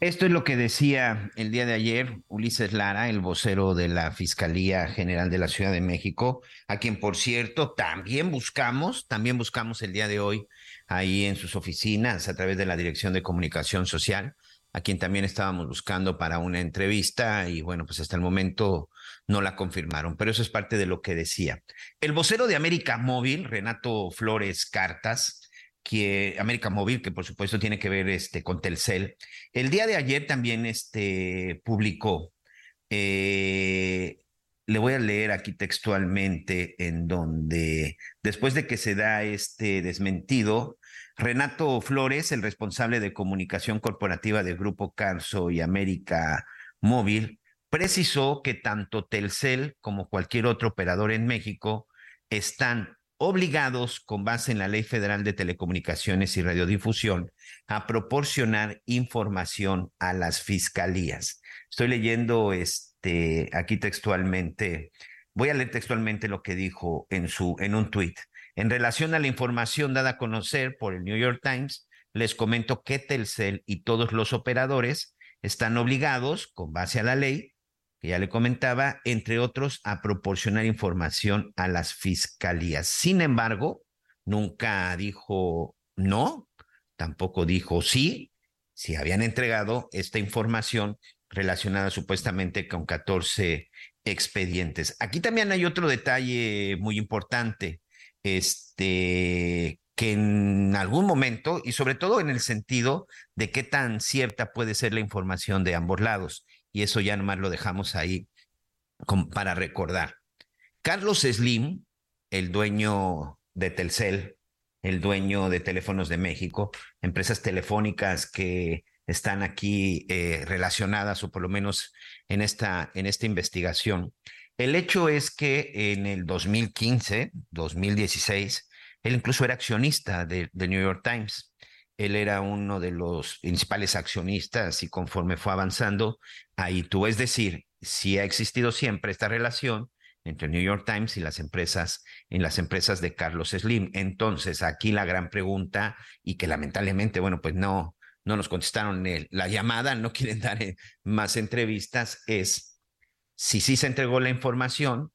Esto es lo que decía el día de ayer Ulises Lara, el vocero de la Fiscalía General de la Ciudad de México, a quien por cierto también buscamos, también buscamos el día de hoy ahí en sus oficinas a través de la Dirección de Comunicación Social, a quien también estábamos buscando para una entrevista y bueno, pues hasta el momento no la confirmaron, pero eso es parte de lo que decía. El vocero de América Móvil, Renato Flores Cartas, que América Móvil, que por supuesto tiene que ver este, con Telcel, el día de ayer también este, publicó, eh, le voy a leer aquí textualmente, en donde después de que se da este desmentido, Renato Flores, el responsable de comunicación corporativa del Grupo Carso y América Móvil, precisó que tanto Telcel como cualquier otro operador en México están obligados, con base en la Ley Federal de Telecomunicaciones y Radiodifusión, a proporcionar información a las fiscalías. Estoy leyendo este, aquí textualmente, voy a leer textualmente lo que dijo en, su, en un tuit. En relación a la información dada a conocer por el New York Times, les comento que Telcel y todos los operadores están obligados, con base a la ley, que ya le comentaba, entre otros, a proporcionar información a las fiscalías. Sin embargo, nunca dijo no, tampoco dijo sí, si habían entregado esta información relacionada supuestamente con 14 expedientes. Aquí también hay otro detalle muy importante, este, que en algún momento, y sobre todo en el sentido de qué tan cierta puede ser la información de ambos lados y eso ya nomás lo dejamos ahí para recordar. Carlos Slim, el dueño de Telcel, el dueño de Teléfonos de México, empresas telefónicas que están aquí eh, relacionadas o por lo menos en esta, en esta investigación. El hecho es que en el 2015, 2016, él incluso era accionista de, de New York Times. Él era uno de los principales accionistas y conforme fue avanzando, ahí tú, es decir, si ha existido siempre esta relación entre New York Times y las empresas, en las empresas de Carlos Slim. Entonces, aquí la gran pregunta, y que lamentablemente, bueno, pues no, no nos contestaron la llamada, no quieren dar eh, más entrevistas, es si sí se entregó la información,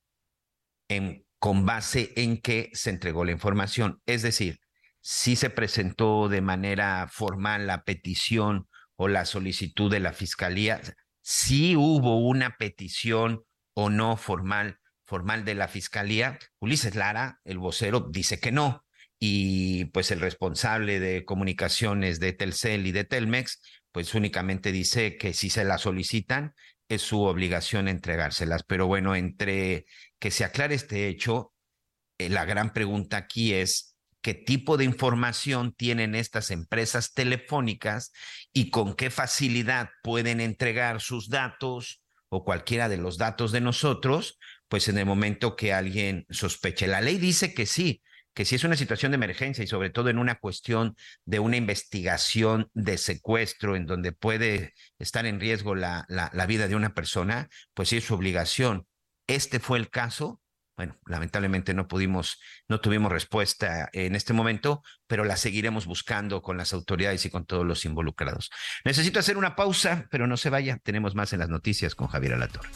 en, con base en qué se entregó la información. Es decir, si se presentó de manera formal la petición o la solicitud de la fiscalía, si hubo una petición o no formal formal de la fiscalía. Ulises Lara, el vocero, dice que no. Y pues el responsable de comunicaciones de Telcel y de Telmex, pues únicamente dice que si se la solicitan, es su obligación entregárselas. Pero bueno, entre que se aclare este hecho, eh, la gran pregunta aquí es, ¿qué tipo de información tienen estas empresas telefónicas y con qué facilidad pueden entregar sus datos o cualquiera de los datos de nosotros pues en el momento que alguien sospeche. La ley dice que sí, que si es una situación de emergencia y sobre todo en una cuestión de una investigación de secuestro en donde puede estar en riesgo la, la, vida de una persona, pues sí es su obligación. Este fue el caso. Bueno, lamentablemente no pudimos, no tuvimos respuesta en este momento, pero la seguiremos buscando con las autoridades y con todos los involucrados. Necesito hacer una pausa, pero no se vaya. Tenemos más en las noticias con Javier Alatorre.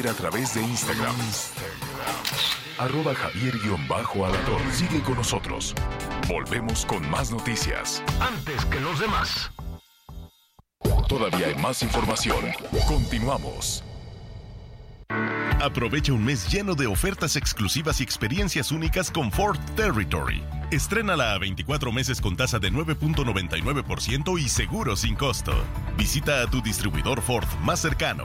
A través de Instagram. Arroba javier -alador. Sigue con nosotros. Volvemos con más noticias. Antes que los demás. Todavía hay más información. Continuamos. Aprovecha un mes lleno de ofertas exclusivas y experiencias únicas con Ford Territory. Estrénala a 24 meses con tasa de 9.99% y seguro sin costo. Visita a tu distribuidor Ford más cercano.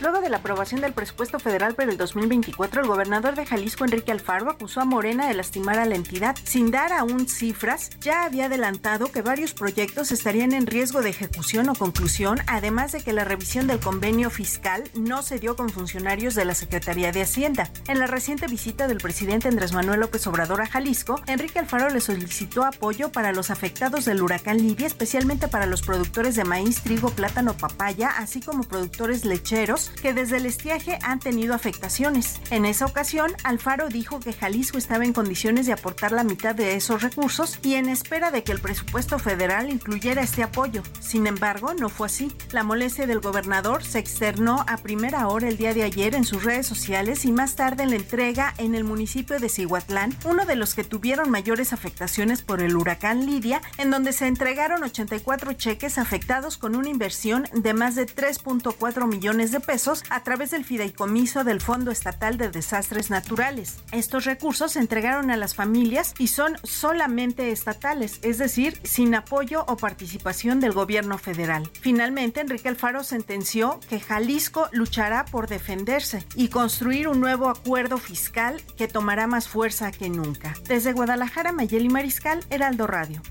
Luego de la aprobación del presupuesto federal para el 2024, el gobernador de Jalisco, Enrique Alfaro, acusó a Morena de lastimar a la entidad. Sin dar aún cifras, ya había adelantado que varios proyectos estarían en riesgo de ejecución o conclusión, además de que la revisión del convenio fiscal no se dio con funcionarios de la Secretaría de Hacienda. En la reciente visita del presidente Andrés Manuel López Obrador a Jalisco, Enrique Alfaro le solicitó apoyo para los afectados del huracán Lidia, especialmente para los productores de maíz, trigo, plátano, papaya, así como productores lecheros que desde el estiaje han tenido afectaciones. En esa ocasión, Alfaro dijo que Jalisco estaba en condiciones de aportar la mitad de esos recursos y en espera de que el presupuesto federal incluyera este apoyo. Sin embargo, no fue así. La molestia del gobernador se externó a primera hora el día de ayer en sus redes sociales y más tarde en la entrega en el municipio de Cihuatlán, uno de los que tuvieron mayores afectaciones por el huracán Lidia, en donde se entregaron 84 cheques afectados con una inversión de más de 3.4 millones de pesos a través del fideicomiso del Fondo Estatal de Desastres Naturales. Estos recursos se entregaron a las familias y son solamente estatales, es decir, sin apoyo o participación del gobierno federal. Finalmente, Enrique Alfaro sentenció que Jalisco luchará por defenderse y construir un nuevo acuerdo fiscal que tomará más fuerza que nunca. Desde Guadalajara, Mayeli Mariscal, Heraldo Radio.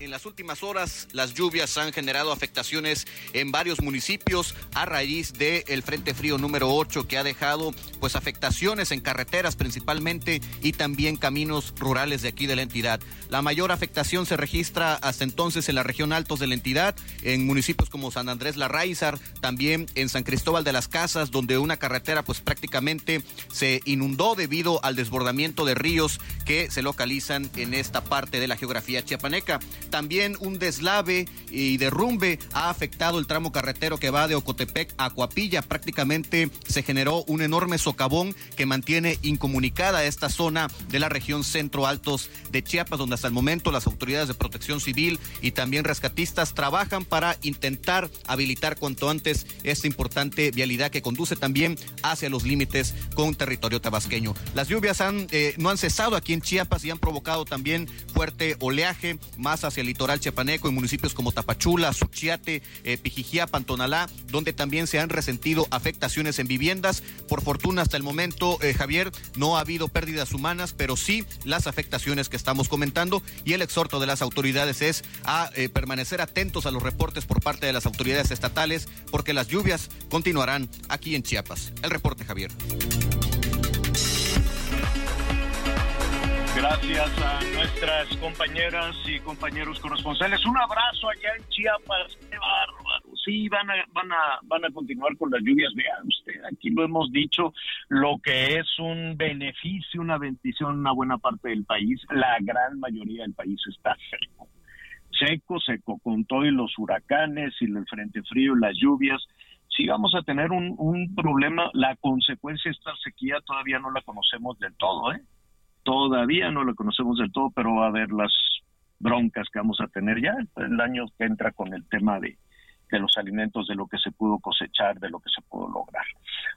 En las últimas horas, las lluvias han generado afectaciones en varios municipios a raíz del Frente Frío número 8 que ha dejado pues afectaciones en carreteras principalmente y también caminos rurales de aquí de la entidad. La mayor afectación se registra hasta entonces en la región altos de la entidad, en municipios como San Andrés La Raizar, también en San Cristóbal de las Casas, donde una carretera pues prácticamente se inundó debido al desbordamiento de ríos que se localizan en esta parte de la geografía chiapaneca. También un deslave y derrumbe ha afectado el tramo carretero que va de Ocotepec a Coapilla. Prácticamente se generó un enorme socavón que mantiene incomunicada esta zona de la región centro altos de Chiapas, donde hasta el momento las autoridades de protección civil y también rescatistas trabajan para intentar habilitar cuanto antes esta importante vialidad que conduce también hacia los límites con territorio tabasqueño. Las lluvias han, eh, no han cesado aquí en Chiapas y han provocado también fuerte oleaje más hacia el litoral chiapaneco en municipios como Tapachula, Suchiate, eh, Pijijía, Pantonalá, donde también se han resentido afectaciones en viviendas. Por fortuna hasta el momento, eh, Javier, no ha habido pérdidas humanas, pero sí las afectaciones que estamos comentando y el exhorto de las autoridades es a eh, permanecer atentos a los reportes por parte de las autoridades estatales porque las lluvias continuarán aquí en Chiapas. El reporte, Javier. Gracias a nuestras compañeras y compañeros corresponsales. Un abrazo allá en Chiapas. Sí, van a, van a, van a continuar con las lluvias. Vean usted, aquí lo hemos dicho, lo que es un beneficio, una bendición en una buena parte del país. La gran mayoría del país está seco. Seco, seco, con todo y los huracanes y el frente frío, las lluvias sí vamos a tener un, un problema. La consecuencia de esta sequía todavía no la conocemos del todo, ¿eh? Todavía no lo conocemos del todo, pero va a haber las broncas que vamos a tener ya el año que entra con el tema de, de los alimentos, de lo que se pudo cosechar, de lo que se pudo lograr.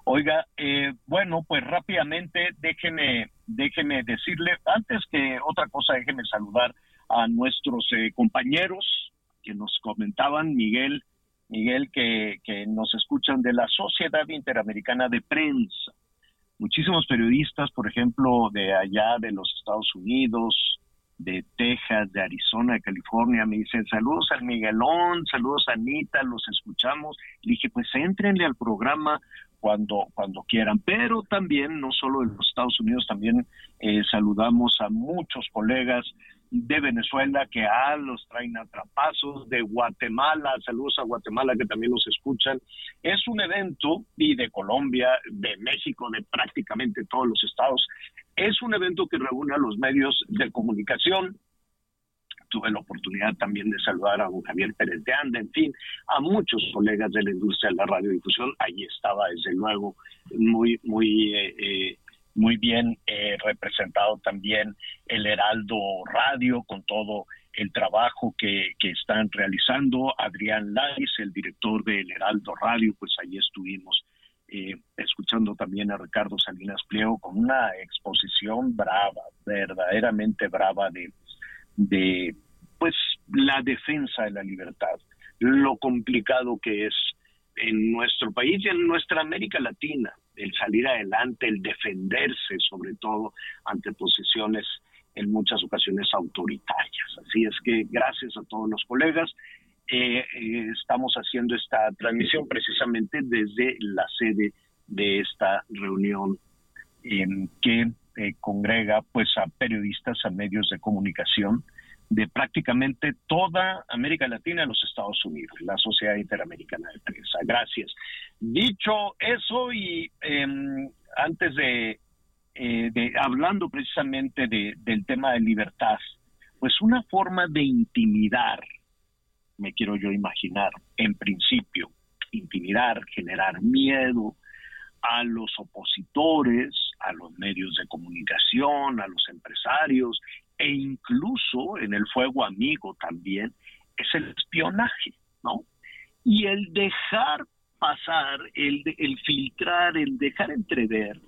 Oiga, eh, bueno, pues rápidamente déjeme, déjeme decirle, antes que otra cosa, déjeme saludar a nuestros eh, compañeros que nos comentaban, Miguel, Miguel, que, que nos escuchan de la Sociedad Interamericana de Prensa muchísimos periodistas, por ejemplo, de allá de los Estados Unidos, de Texas, de Arizona, de California, me dicen saludos al Miguelón, saludos a Anita, los escuchamos. Le dije, pues éntrenle al programa cuando, cuando quieran. Pero también, no solo en los Estados Unidos, también eh, saludamos a muchos colegas de Venezuela que a los traen atrapazos, de Guatemala, saludos a Guatemala que también los escuchan. Es un evento, y de Colombia, de México, de prácticamente todos los estados, es un evento que reúne a los medios de comunicación. Tuve la oportunidad también de saludar a don Javier Pérez de Anda, en fin, a muchos colegas de la industria de la radiodifusión. Ahí estaba, desde luego, muy, muy eh, eh, muy bien eh, representado también el Heraldo Radio con todo el trabajo que, que están realizando. Adrián Lais, el director del Heraldo Radio, pues ahí estuvimos eh, escuchando también a Ricardo Salinas Pliego con una exposición brava, verdaderamente brava de, de pues la defensa de la libertad, lo complicado que es en nuestro país y en nuestra América Latina el salir adelante, el defenderse sobre todo ante posiciones en muchas ocasiones autoritarias. Así es que gracias a todos los colegas. Eh, eh, estamos haciendo esta transmisión precisamente desde la sede de esta reunión que eh, congrega pues a periodistas, a medios de comunicación de prácticamente toda América Latina y los Estados Unidos, la Sociedad Interamericana de Prensa. Gracias. Dicho eso y em, antes eh, de, hablando precisamente de, del tema de libertad, pues una forma de intimidar, me quiero yo imaginar, en principio, intimidar, generar miedo a los opositores, a los medios de comunicación, a los empresarios e incluso en el fuego amigo también es el espionaje, ¿no? Y el dejar pasar, el, el filtrar, el dejar entrever,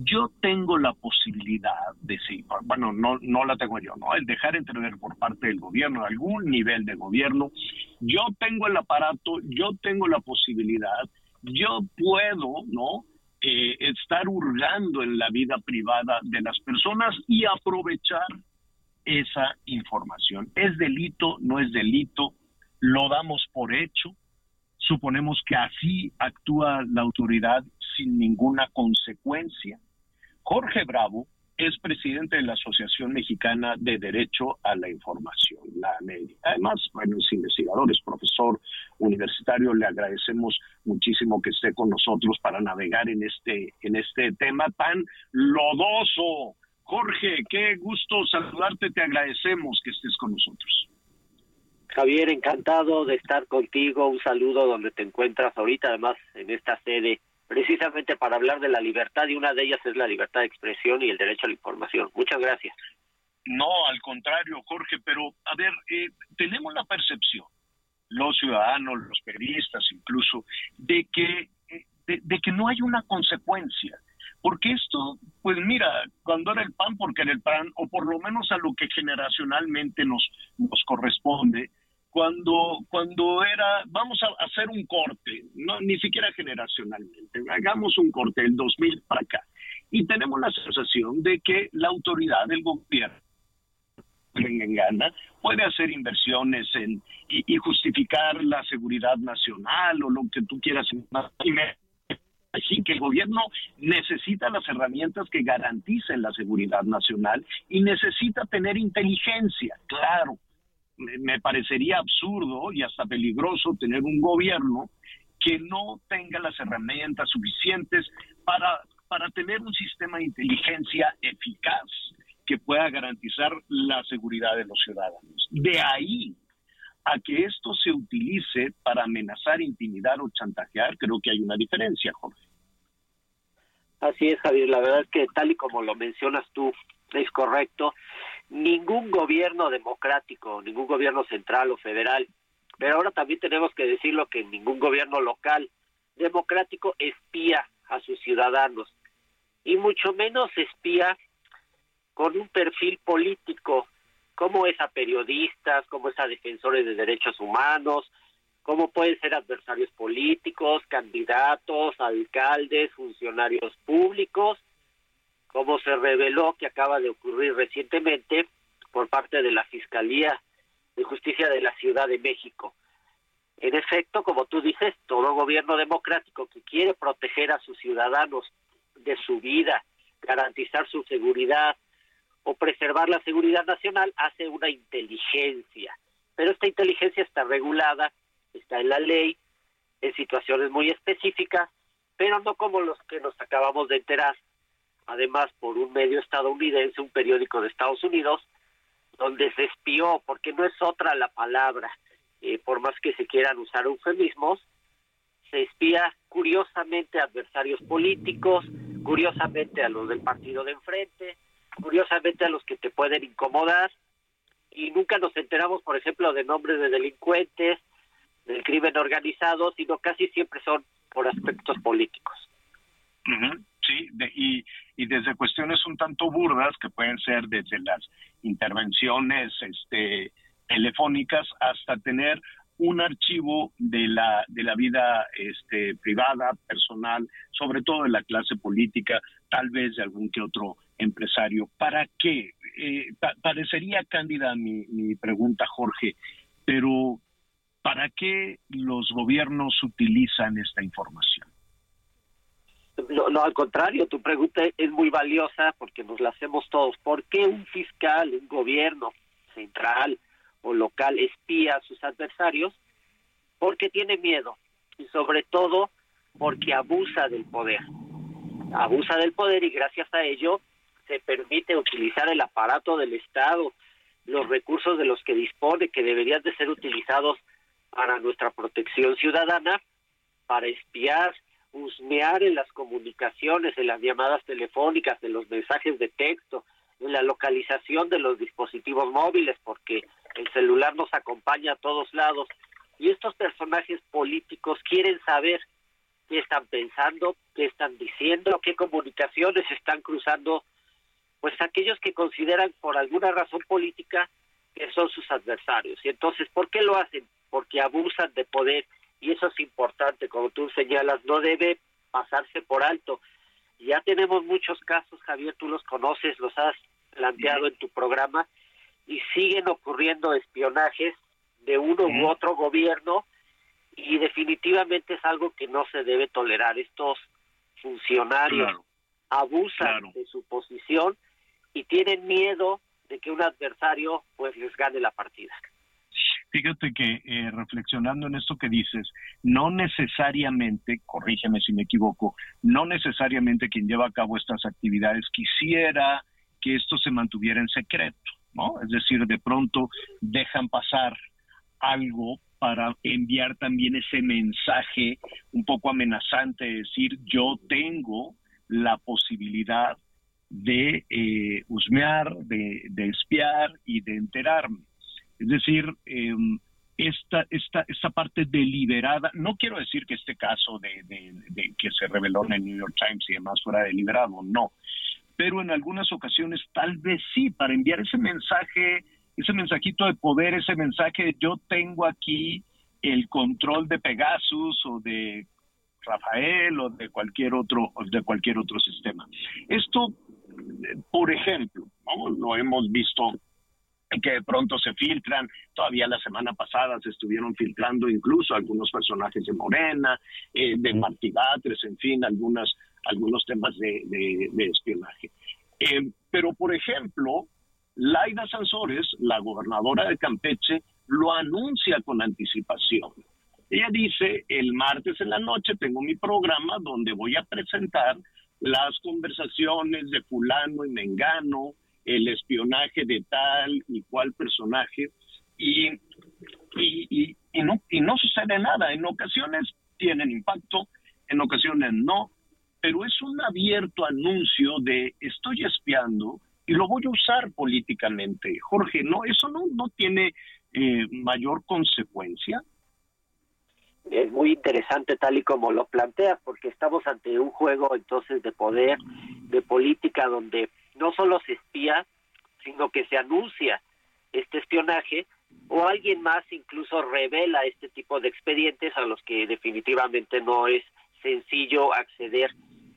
yo tengo la posibilidad de sí, bueno, no, no la tengo yo, ¿no? El dejar entrever por parte del gobierno, algún nivel de gobierno, yo tengo el aparato, yo tengo la posibilidad, yo puedo, ¿no? Eh, estar hurgando en la vida privada de las personas y aprovechar esa información. ¿Es delito? ¿No es delito? ¿Lo damos por hecho? Suponemos que así actúa la autoridad sin ninguna consecuencia. Jorge Bravo es presidente de la Asociación Mexicana de Derecho a la Información, la AMEDI. Además, bueno, es investigador, es profesor universitario, le agradecemos muchísimo que esté con nosotros para navegar en este, en este tema tan lodoso, Jorge, qué gusto saludarte, te agradecemos que estés con nosotros. Javier, encantado de estar contigo. Un saludo donde te encuentras ahorita, además en esta sede, precisamente para hablar de la libertad y una de ellas es la libertad de expresión y el derecho a la información. Muchas gracias. No, al contrario, Jorge, pero a ver, eh, tenemos la percepción, los ciudadanos, los periodistas incluso, de que, eh, de, que no hay una consecuencia. Porque esto, pues mira, cuando era el PAN, porque era el PAN, o por lo menos a lo que generacionalmente nos, nos corresponde, cuando, cuando era, vamos a hacer un corte, no, ni siquiera generacionalmente, hagamos un corte del 2000 para acá, y tenemos la sensación de que la autoridad del gobierno en gana, puede hacer inversiones en, y, justificar la seguridad nacional o lo que tú quieras. Así que el gobierno necesita las herramientas que garanticen la seguridad nacional y necesita tener inteligencia, claro. Me parecería absurdo y hasta peligroso tener un gobierno que no tenga las herramientas suficientes para, para tener un sistema de inteligencia eficaz que pueda garantizar la seguridad de los ciudadanos. De ahí a que esto se utilice para amenazar, intimidar o chantajear, creo que hay una diferencia, Jorge. Así es, Javier. La verdad es que tal y como lo mencionas tú, es correcto. Ningún gobierno democrático, ningún gobierno central o federal, pero ahora también tenemos que decirlo que ningún gobierno local democrático espía a sus ciudadanos y mucho menos espía con un perfil político, como es a periodistas, como es a defensores de derechos humanos, como pueden ser adversarios políticos, candidatos, alcaldes, funcionarios públicos, como se reveló que acaba de ocurrir recientemente por parte de la Fiscalía de Justicia de la Ciudad de México. En efecto, como tú dices, todo gobierno democrático que quiere proteger a sus ciudadanos de su vida, garantizar su seguridad, o preservar la seguridad nacional hace una inteligencia. Pero esta inteligencia está regulada, está en la ley, en situaciones muy específicas, pero no como los que nos acabamos de enterar, además por un medio estadounidense, un periódico de Estados Unidos, donde se espió, porque no es otra la palabra, eh, por más que se quieran usar eufemismos, se espía curiosamente a adversarios políticos, curiosamente a los del partido de enfrente, curiosamente a los que te pueden incomodar y nunca nos enteramos, por ejemplo, de nombres de delincuentes, del crimen organizado, sino casi siempre son por aspectos políticos. Sí, y, y desde cuestiones un tanto burdas, que pueden ser desde las intervenciones este, telefónicas hasta tener un archivo de la de la vida este, privada, personal, sobre todo de la clase política, tal vez de algún que otro empresario. ¿Para qué? Eh, parecería cándida mi, mi pregunta, Jorge, pero ¿para qué los gobiernos utilizan esta información? No, no, al contrario, tu pregunta es muy valiosa porque nos la hacemos todos. ¿Por qué un fiscal, un gobierno central o local espía a sus adversarios? Porque tiene miedo y sobre todo porque abusa del poder. Abusa del poder y gracias a ello se permite utilizar el aparato del Estado, los recursos de los que dispone, que deberían de ser utilizados para nuestra protección ciudadana, para espiar, husmear en las comunicaciones, en las llamadas telefónicas, en los mensajes de texto, en la localización de los dispositivos móviles, porque el celular nos acompaña a todos lados. Y estos personajes políticos quieren saber qué están pensando, qué están diciendo, qué comunicaciones están cruzando pues aquellos que consideran por alguna razón política que son sus adversarios. Y entonces, ¿por qué lo hacen? Porque abusan de poder y eso es importante, como tú señalas, no debe pasarse por alto. Ya tenemos muchos casos, Javier, tú los conoces, los has planteado en tu programa y siguen ocurriendo espionajes de uno u otro gobierno y definitivamente es algo que no se debe tolerar. Estos funcionarios abusan de su posición y tienen miedo de que un adversario pues les gane la partida. Fíjate que eh, reflexionando en esto que dices, no necesariamente, corrígeme si me equivoco, no necesariamente quien lleva a cabo estas actividades quisiera que esto se mantuviera en secreto, ¿no? Es decir, de pronto dejan pasar algo para enviar también ese mensaje un poco amenazante, decir yo tengo la posibilidad de eh, husmear, de, espiar y de enterarme. Es decir, em, esta, esta, esta parte deliberada, no quiero decir que este caso de, de, que se reveló en el New York Times y demás fuera deliberado, no, pero en algunas ocasiones tal vez sí, para enviar ese mensaje, ese mensajito de poder, ese mensaje, yo tengo aquí el control de Pegasus o de Rafael o de cualquier otro de cualquier otro sistema. Esto, por ejemplo, lo hemos visto que de pronto se filtran, todavía la semana pasada se estuvieron filtrando incluso algunos personajes de Morena, eh, de Martí Batres, en fin, algunas, algunos temas de, espionaje. Eh, pero, por ejemplo, Laida Sansores, la gobernadora de Campeche, lo anuncia con anticipación. Ella dice, el martes en la noche tengo mi programa donde voy a presentar las conversaciones de fulano y mengano, el espionaje de tal y cual personaje, y, y, y, no, y no sucede nada. En ocasiones tienen impacto, en ocasiones no, pero es un abierto anuncio de estoy espiando y lo voy a usar políticamente. Jorge, no, eso no, no tiene eh, mayor consecuencia es muy interesante tal y como lo planteas, porque estamos ante un juego entonces de poder, de política, donde no solo se espía, sino que se anuncia este espionaje o alguien más incluso revela este tipo de expedientes a los que definitivamente no es sencillo acceder.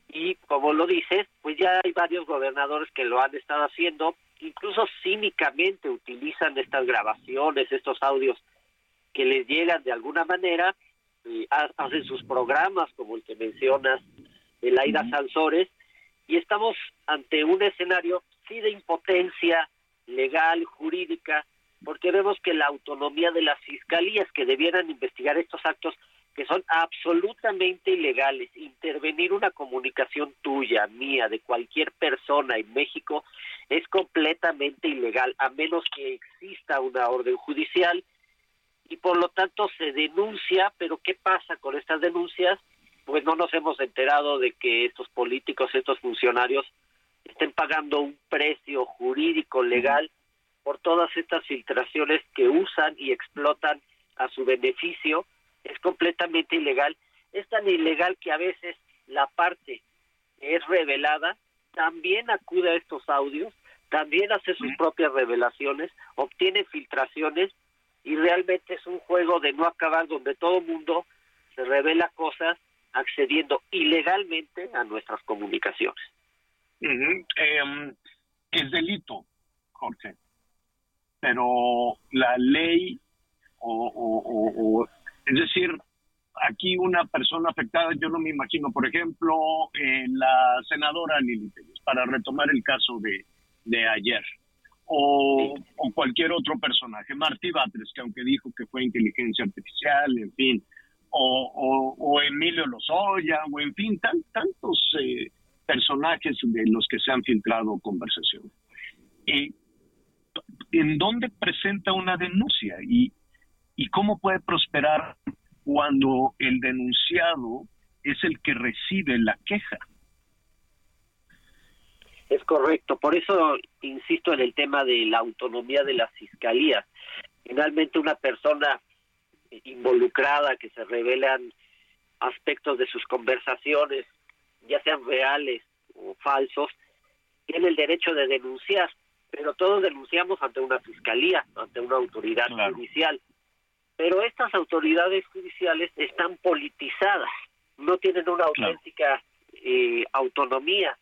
Y como lo dices, pues ya hay varios gobernadores que lo han estado haciendo, incluso cínicamente utilizan estas grabaciones, estos audios que les llegan de alguna manera hacen sus programas, como el que mencionas, el Aida Sansores, y estamos ante un escenario, sí, de impotencia legal, jurídica, porque vemos que la autonomía de las fiscalías que debieran investigar estos actos que son absolutamente ilegales, intervenir una comunicación tuya, mía, de cualquier persona en México, es completamente ilegal, a menos que exista una orden judicial y por lo tanto se denuncia, pero ¿qué pasa con estas denuncias? Pues no nos hemos enterado de que estos políticos, estos funcionarios estén pagando un precio jurídico legal por todas estas filtraciones que usan y explotan a su beneficio. Es completamente ilegal. Es tan ilegal que a veces la parte que es revelada también acude a estos audios, también hace sus propias revelaciones, obtiene filtraciones y realmente es un juego de no acabar donde todo el mundo se revela cosas accediendo ilegalmente a nuestras comunicaciones. Em, es delito, Jorge, pero la ley o, es decir, aquí una persona afectada, yo no me imagino, por ejemplo, eh, la senadora Lili para retomar el caso de, de ayer o, cualquier otro personaje, Martí Batres, que aunque dijo que fue inteligencia artificial, en fin, o, Emilio Lozoya, o en fin, tantos eh, personajes de los que se han filtrado conversaciones. ¿En dónde presenta una denuncia? ¿Y, ¿Y cómo puede prosperar cuando el denunciado es el que recibe la queja? Es correcto, por eso insisto en el tema de la autonomía de las fiscalías. Finalmente una persona involucrada que se revelan aspectos de sus conversaciones, ya sean reales o falsos, tiene el derecho de denunciar, pero todos denunciamos ante una fiscalía, ante una autoridad judicial. Pero estas autoridades judiciales están politizadas, no tienen una auténtica eh, autonomía.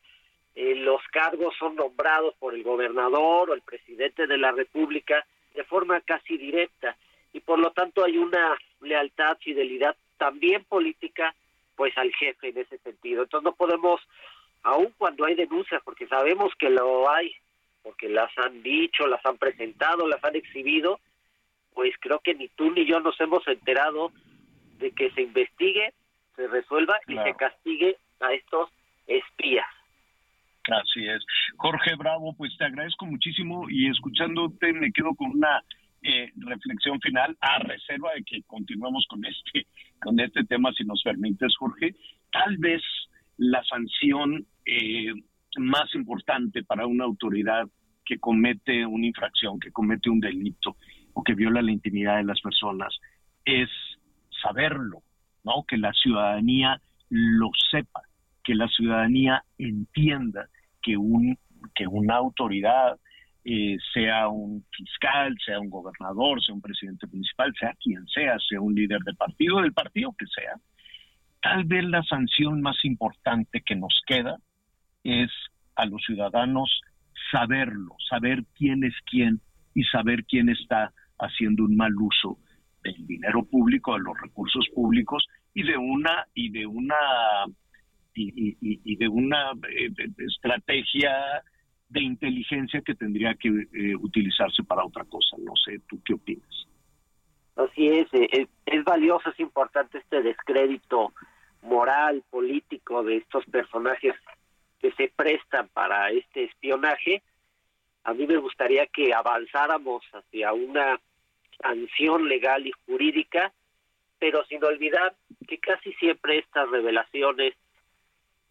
Eh, los cargos son nombrados por el gobernador o el presidente de la República de forma casi directa y por lo tanto hay una lealtad, fidelidad también política pues al jefe en ese sentido. Entonces no podemos, aun cuando hay denuncias, porque sabemos que lo hay, porque las han dicho, las han presentado, las han exhibido, pues creo que ni tú ni yo nos hemos enterado de que se investigue, se resuelva y se castigue a estos espías. Así es. Jorge Bravo, pues te agradezco muchísimo y escuchándote me quedo con una eh, reflexión final, a reserva de que continuemos con este, con este tema, si nos permites, Jorge, tal vez la sanción eh, más importante para una autoridad que comete una infracción, que comete un delito o que viola la intimidad de las personas, es saberlo, ¿no? Que la ciudadanía lo sepa, que la ciudadanía entienda que un que una autoridad eh, sea un fiscal, sea un gobernador, sea un presidente municipal, sea quien sea, sea un líder de partido, del partido que sea, tal vez la sanción más importante que nos queda es a los ciudadanos saberlo, saber quién es quién y saber quién está haciendo un mal uso del dinero público, de los recursos públicos y de una y de una y, de una eh, estrategia de inteligencia que tendría que eh, utilizarse para otra cosa. No sé, ¿tú qué opinas? Así es, eh, es, valioso, es importante este descrédito moral, político de estos personajes que se prestan para este espionaje. A mí me gustaría que avanzáramos hacia una sanción legal y jurídica, pero sin olvidar que casi siempre estas revelaciones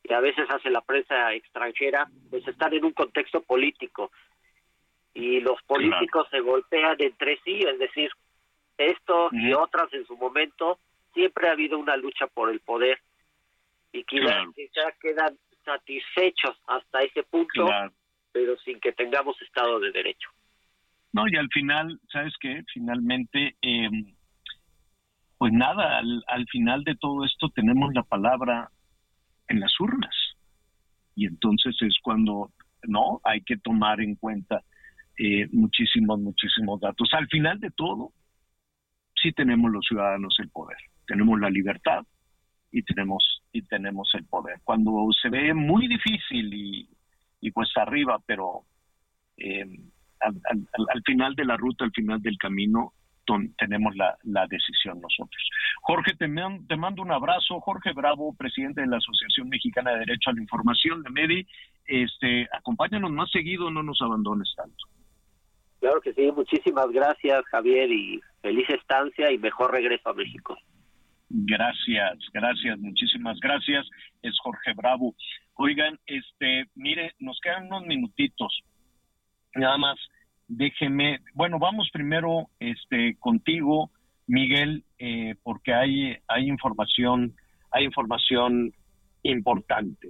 que a veces hace la prensa extranjera, pues están en un contexto político. Y los políticos se golpean entre sí, es decir, esto y otras en su momento, siempre ha habido una lucha por el poder. Y quizás ya quedan satisfechos hasta ese punto, pero sin que tengamos Estado de Derecho. No, y al final, ¿sabes qué? Finalmente, eh, pues nada, al, al final de todo esto tenemos la palabra en las urnas. Y entonces es cuando no hay que tomar en cuenta eh, muchísimos, muchísimos datos. Al final de todo, sí tenemos los ciudadanos el poder, tenemos la libertad y tenemos y tenemos el poder. Cuando se ve muy difícil y, y cuesta arriba, pero eh, al, final de la ruta, al final del camino, tenemos la, decisión nosotros. Jorge, te, te, mando un abrazo. Jorge Bravo, presidente de la Asociación Mexicana de Derecho a la Información, de MEDI. Este, acompáñanos más seguido, no nos abandones tanto. Claro que sí, muchísimas gracias Javier y feliz estancia y mejor regreso a México. Gracias, gracias, muchísimas gracias. Es Jorge Bravo. Oigan, este, mire, nos quedan unos minutitos. Nada más déjeme, bueno, vamos primero este, contigo, Miguel, eh, porque hay, hay información, hay información importante.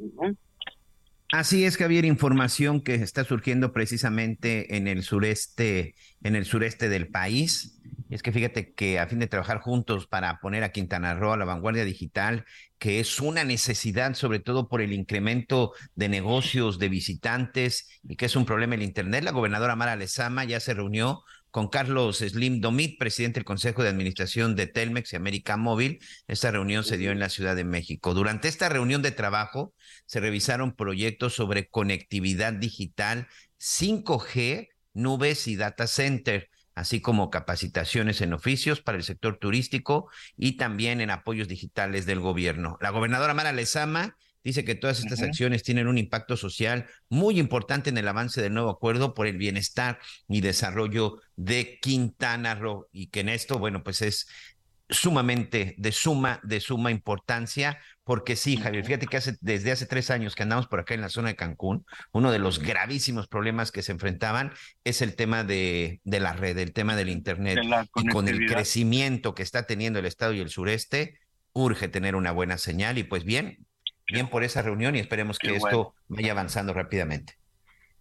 Así es, Javier, información que está surgiendo precisamente en el sureste, en el sureste del país. Es que fíjate que a fin de trabajar juntos para poner a Quintana Roo a la vanguardia digital, que es una necesidad sobre todo por el incremento de negocios, de visitantes y que es un problema el Internet, la gobernadora Mara Lezama ya se reunió con Carlos Slim Domit, presidente del Consejo de Administración de Telmex y América Móvil. Esta reunión se dio en la Ciudad de México. Durante esta reunión de trabajo se revisaron proyectos sobre conectividad digital, 5G, nubes y data center así como capacitaciones en oficios para el sector turístico y también en apoyos digitales del gobierno. La gobernadora Mara Lezama dice que todas estas acciones tienen un impacto social muy importante en el avance del nuevo acuerdo por el bienestar y desarrollo de Quintana Roo y que en esto, bueno, pues es sumamente de suma, de suma importancia, porque sí, Javier, fíjate que hace, desde hace tres años que andamos por acá en la zona de Cancún, uno de los gravísimos problemas que se enfrentaban es el tema de, de la red, el tema del Internet. y con el crecimiento que está teniendo el Estado y el sureste, urge tener una buena señal y pues bien, bien por esa reunión y esperemos que esto vaya avanzando rápidamente.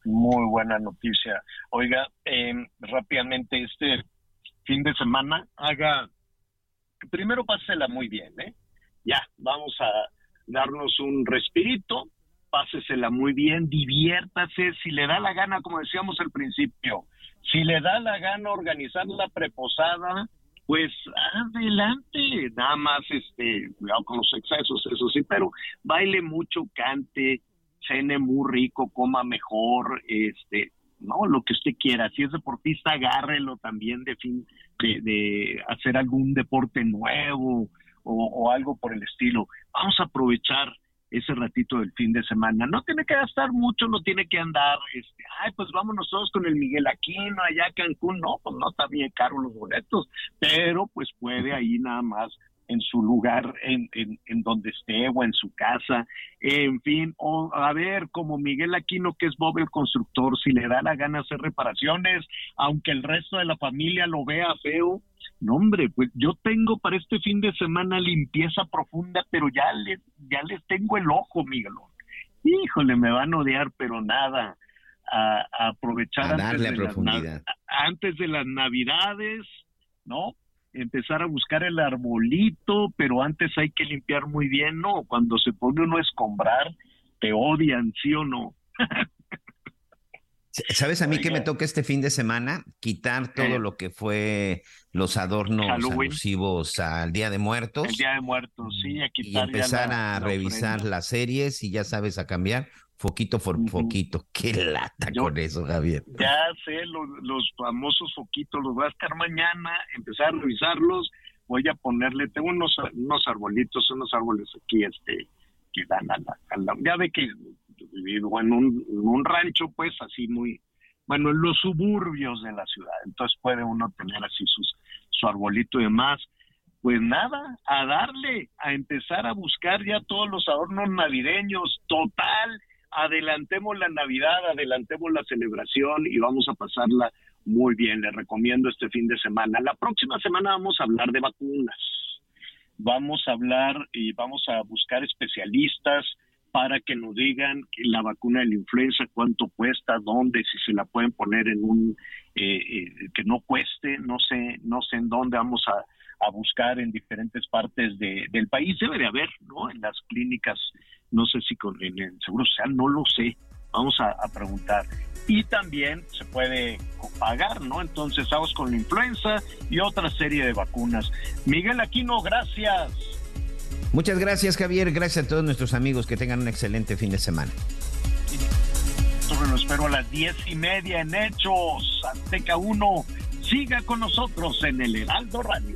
Muy buena noticia. Oiga, eh, rápidamente este fin de semana haga primero pásela muy bien, ¿eh? Ya, vamos a darnos un respirito, pásesela muy bien, diviértase, si le da la gana, como decíamos al principio, si le da la gana organizar la preposada, pues adelante, nada más este, cuidado con los excesos, eso sí, pero baile mucho, cante, cene muy rico, coma mejor, este, no, lo que usted quiera. Si es deportista, agárrelo también de fin de, hacer algún deporte nuevo o, algo por el estilo. Vamos a aprovechar ese ratito del fin de semana. No tiene que gastar mucho, no tiene que andar, este, ay, pues vámonos todos con el Miguel Aquino allá a Cancún. No, pues no está bien caro los boletos, pero pues puede ahí nada más en su lugar, en, en, en, donde esté o en su casa, en fin, o a ver, como Miguel Aquino, que es Bob el constructor, si le da la gana hacer reparaciones, aunque el resto de la familia lo vea feo, no hombre, pues yo tengo para este fin de semana limpieza profunda, pero ya les, ya les tengo el ojo, Miguel. Híjole, me van a odiar, pero nada, a, aprovechar antes, de las, antes de las navidades, ¿no? Empezar a buscar el arbolito, pero antes hay que limpiar muy bien, ¿no? Cuando se pone uno a escombrar, te odian, ¿sí o no? ¿Sabes a mí que me toca este fin de semana? Quitar todo Eh. lo que fue los adornos Halloween. alusivos al Día de Muertos. El Día de Muertos, sí, a y quitar ya empezar la- a revisar las series y ya sabes a cambiar foquito por foquito. Qué lata con eso, Javier. Ya sé, los, los famosos foquitos los voy a estar mañana, empezar a revisarlos, voy a ponerle, tengo unos, unos arbolitos, unos árboles aquí, este, que dan a la, a la- ya ve que vivo en un, en un rancho, pues, así muy, bueno, en los suburbios de la ciudad, entonces puede uno tener así sus, su arbolito y demás. Pues nada, a darle, a empezar a buscar ya todos los adornos navideños, total, adelantemos la Navidad, adelantemos la celebración y vamos a pasarla muy bien. Les recomiendo este fin de semana. La próxima semana vamos a hablar de vacunas. Vamos a hablar y vamos a buscar especialistas para que nos digan la vacuna de la influenza, cuánto cuesta, dónde, si se la pueden poner en un eh, eh, que no cueste, no sé, no sé en dónde vamos a, a buscar en diferentes partes de- del país. Debe de haber, ¿no? En las clínicas, no sé si con el Seguro Social, no lo sé. Vamos a, a preguntar. Y también se puede pagar, ¿no? Entonces, vamos con la influenza y otra serie de vacunas. Miguel Aquino, gracias. Muchas gracias, Javier. Gracias a todos nuestros amigos. Que tengan un excelente fin de semana. Sobre lo espero a las diez y media en Hechos, Azteca 1. Siga con nosotros en el Heraldo Radio.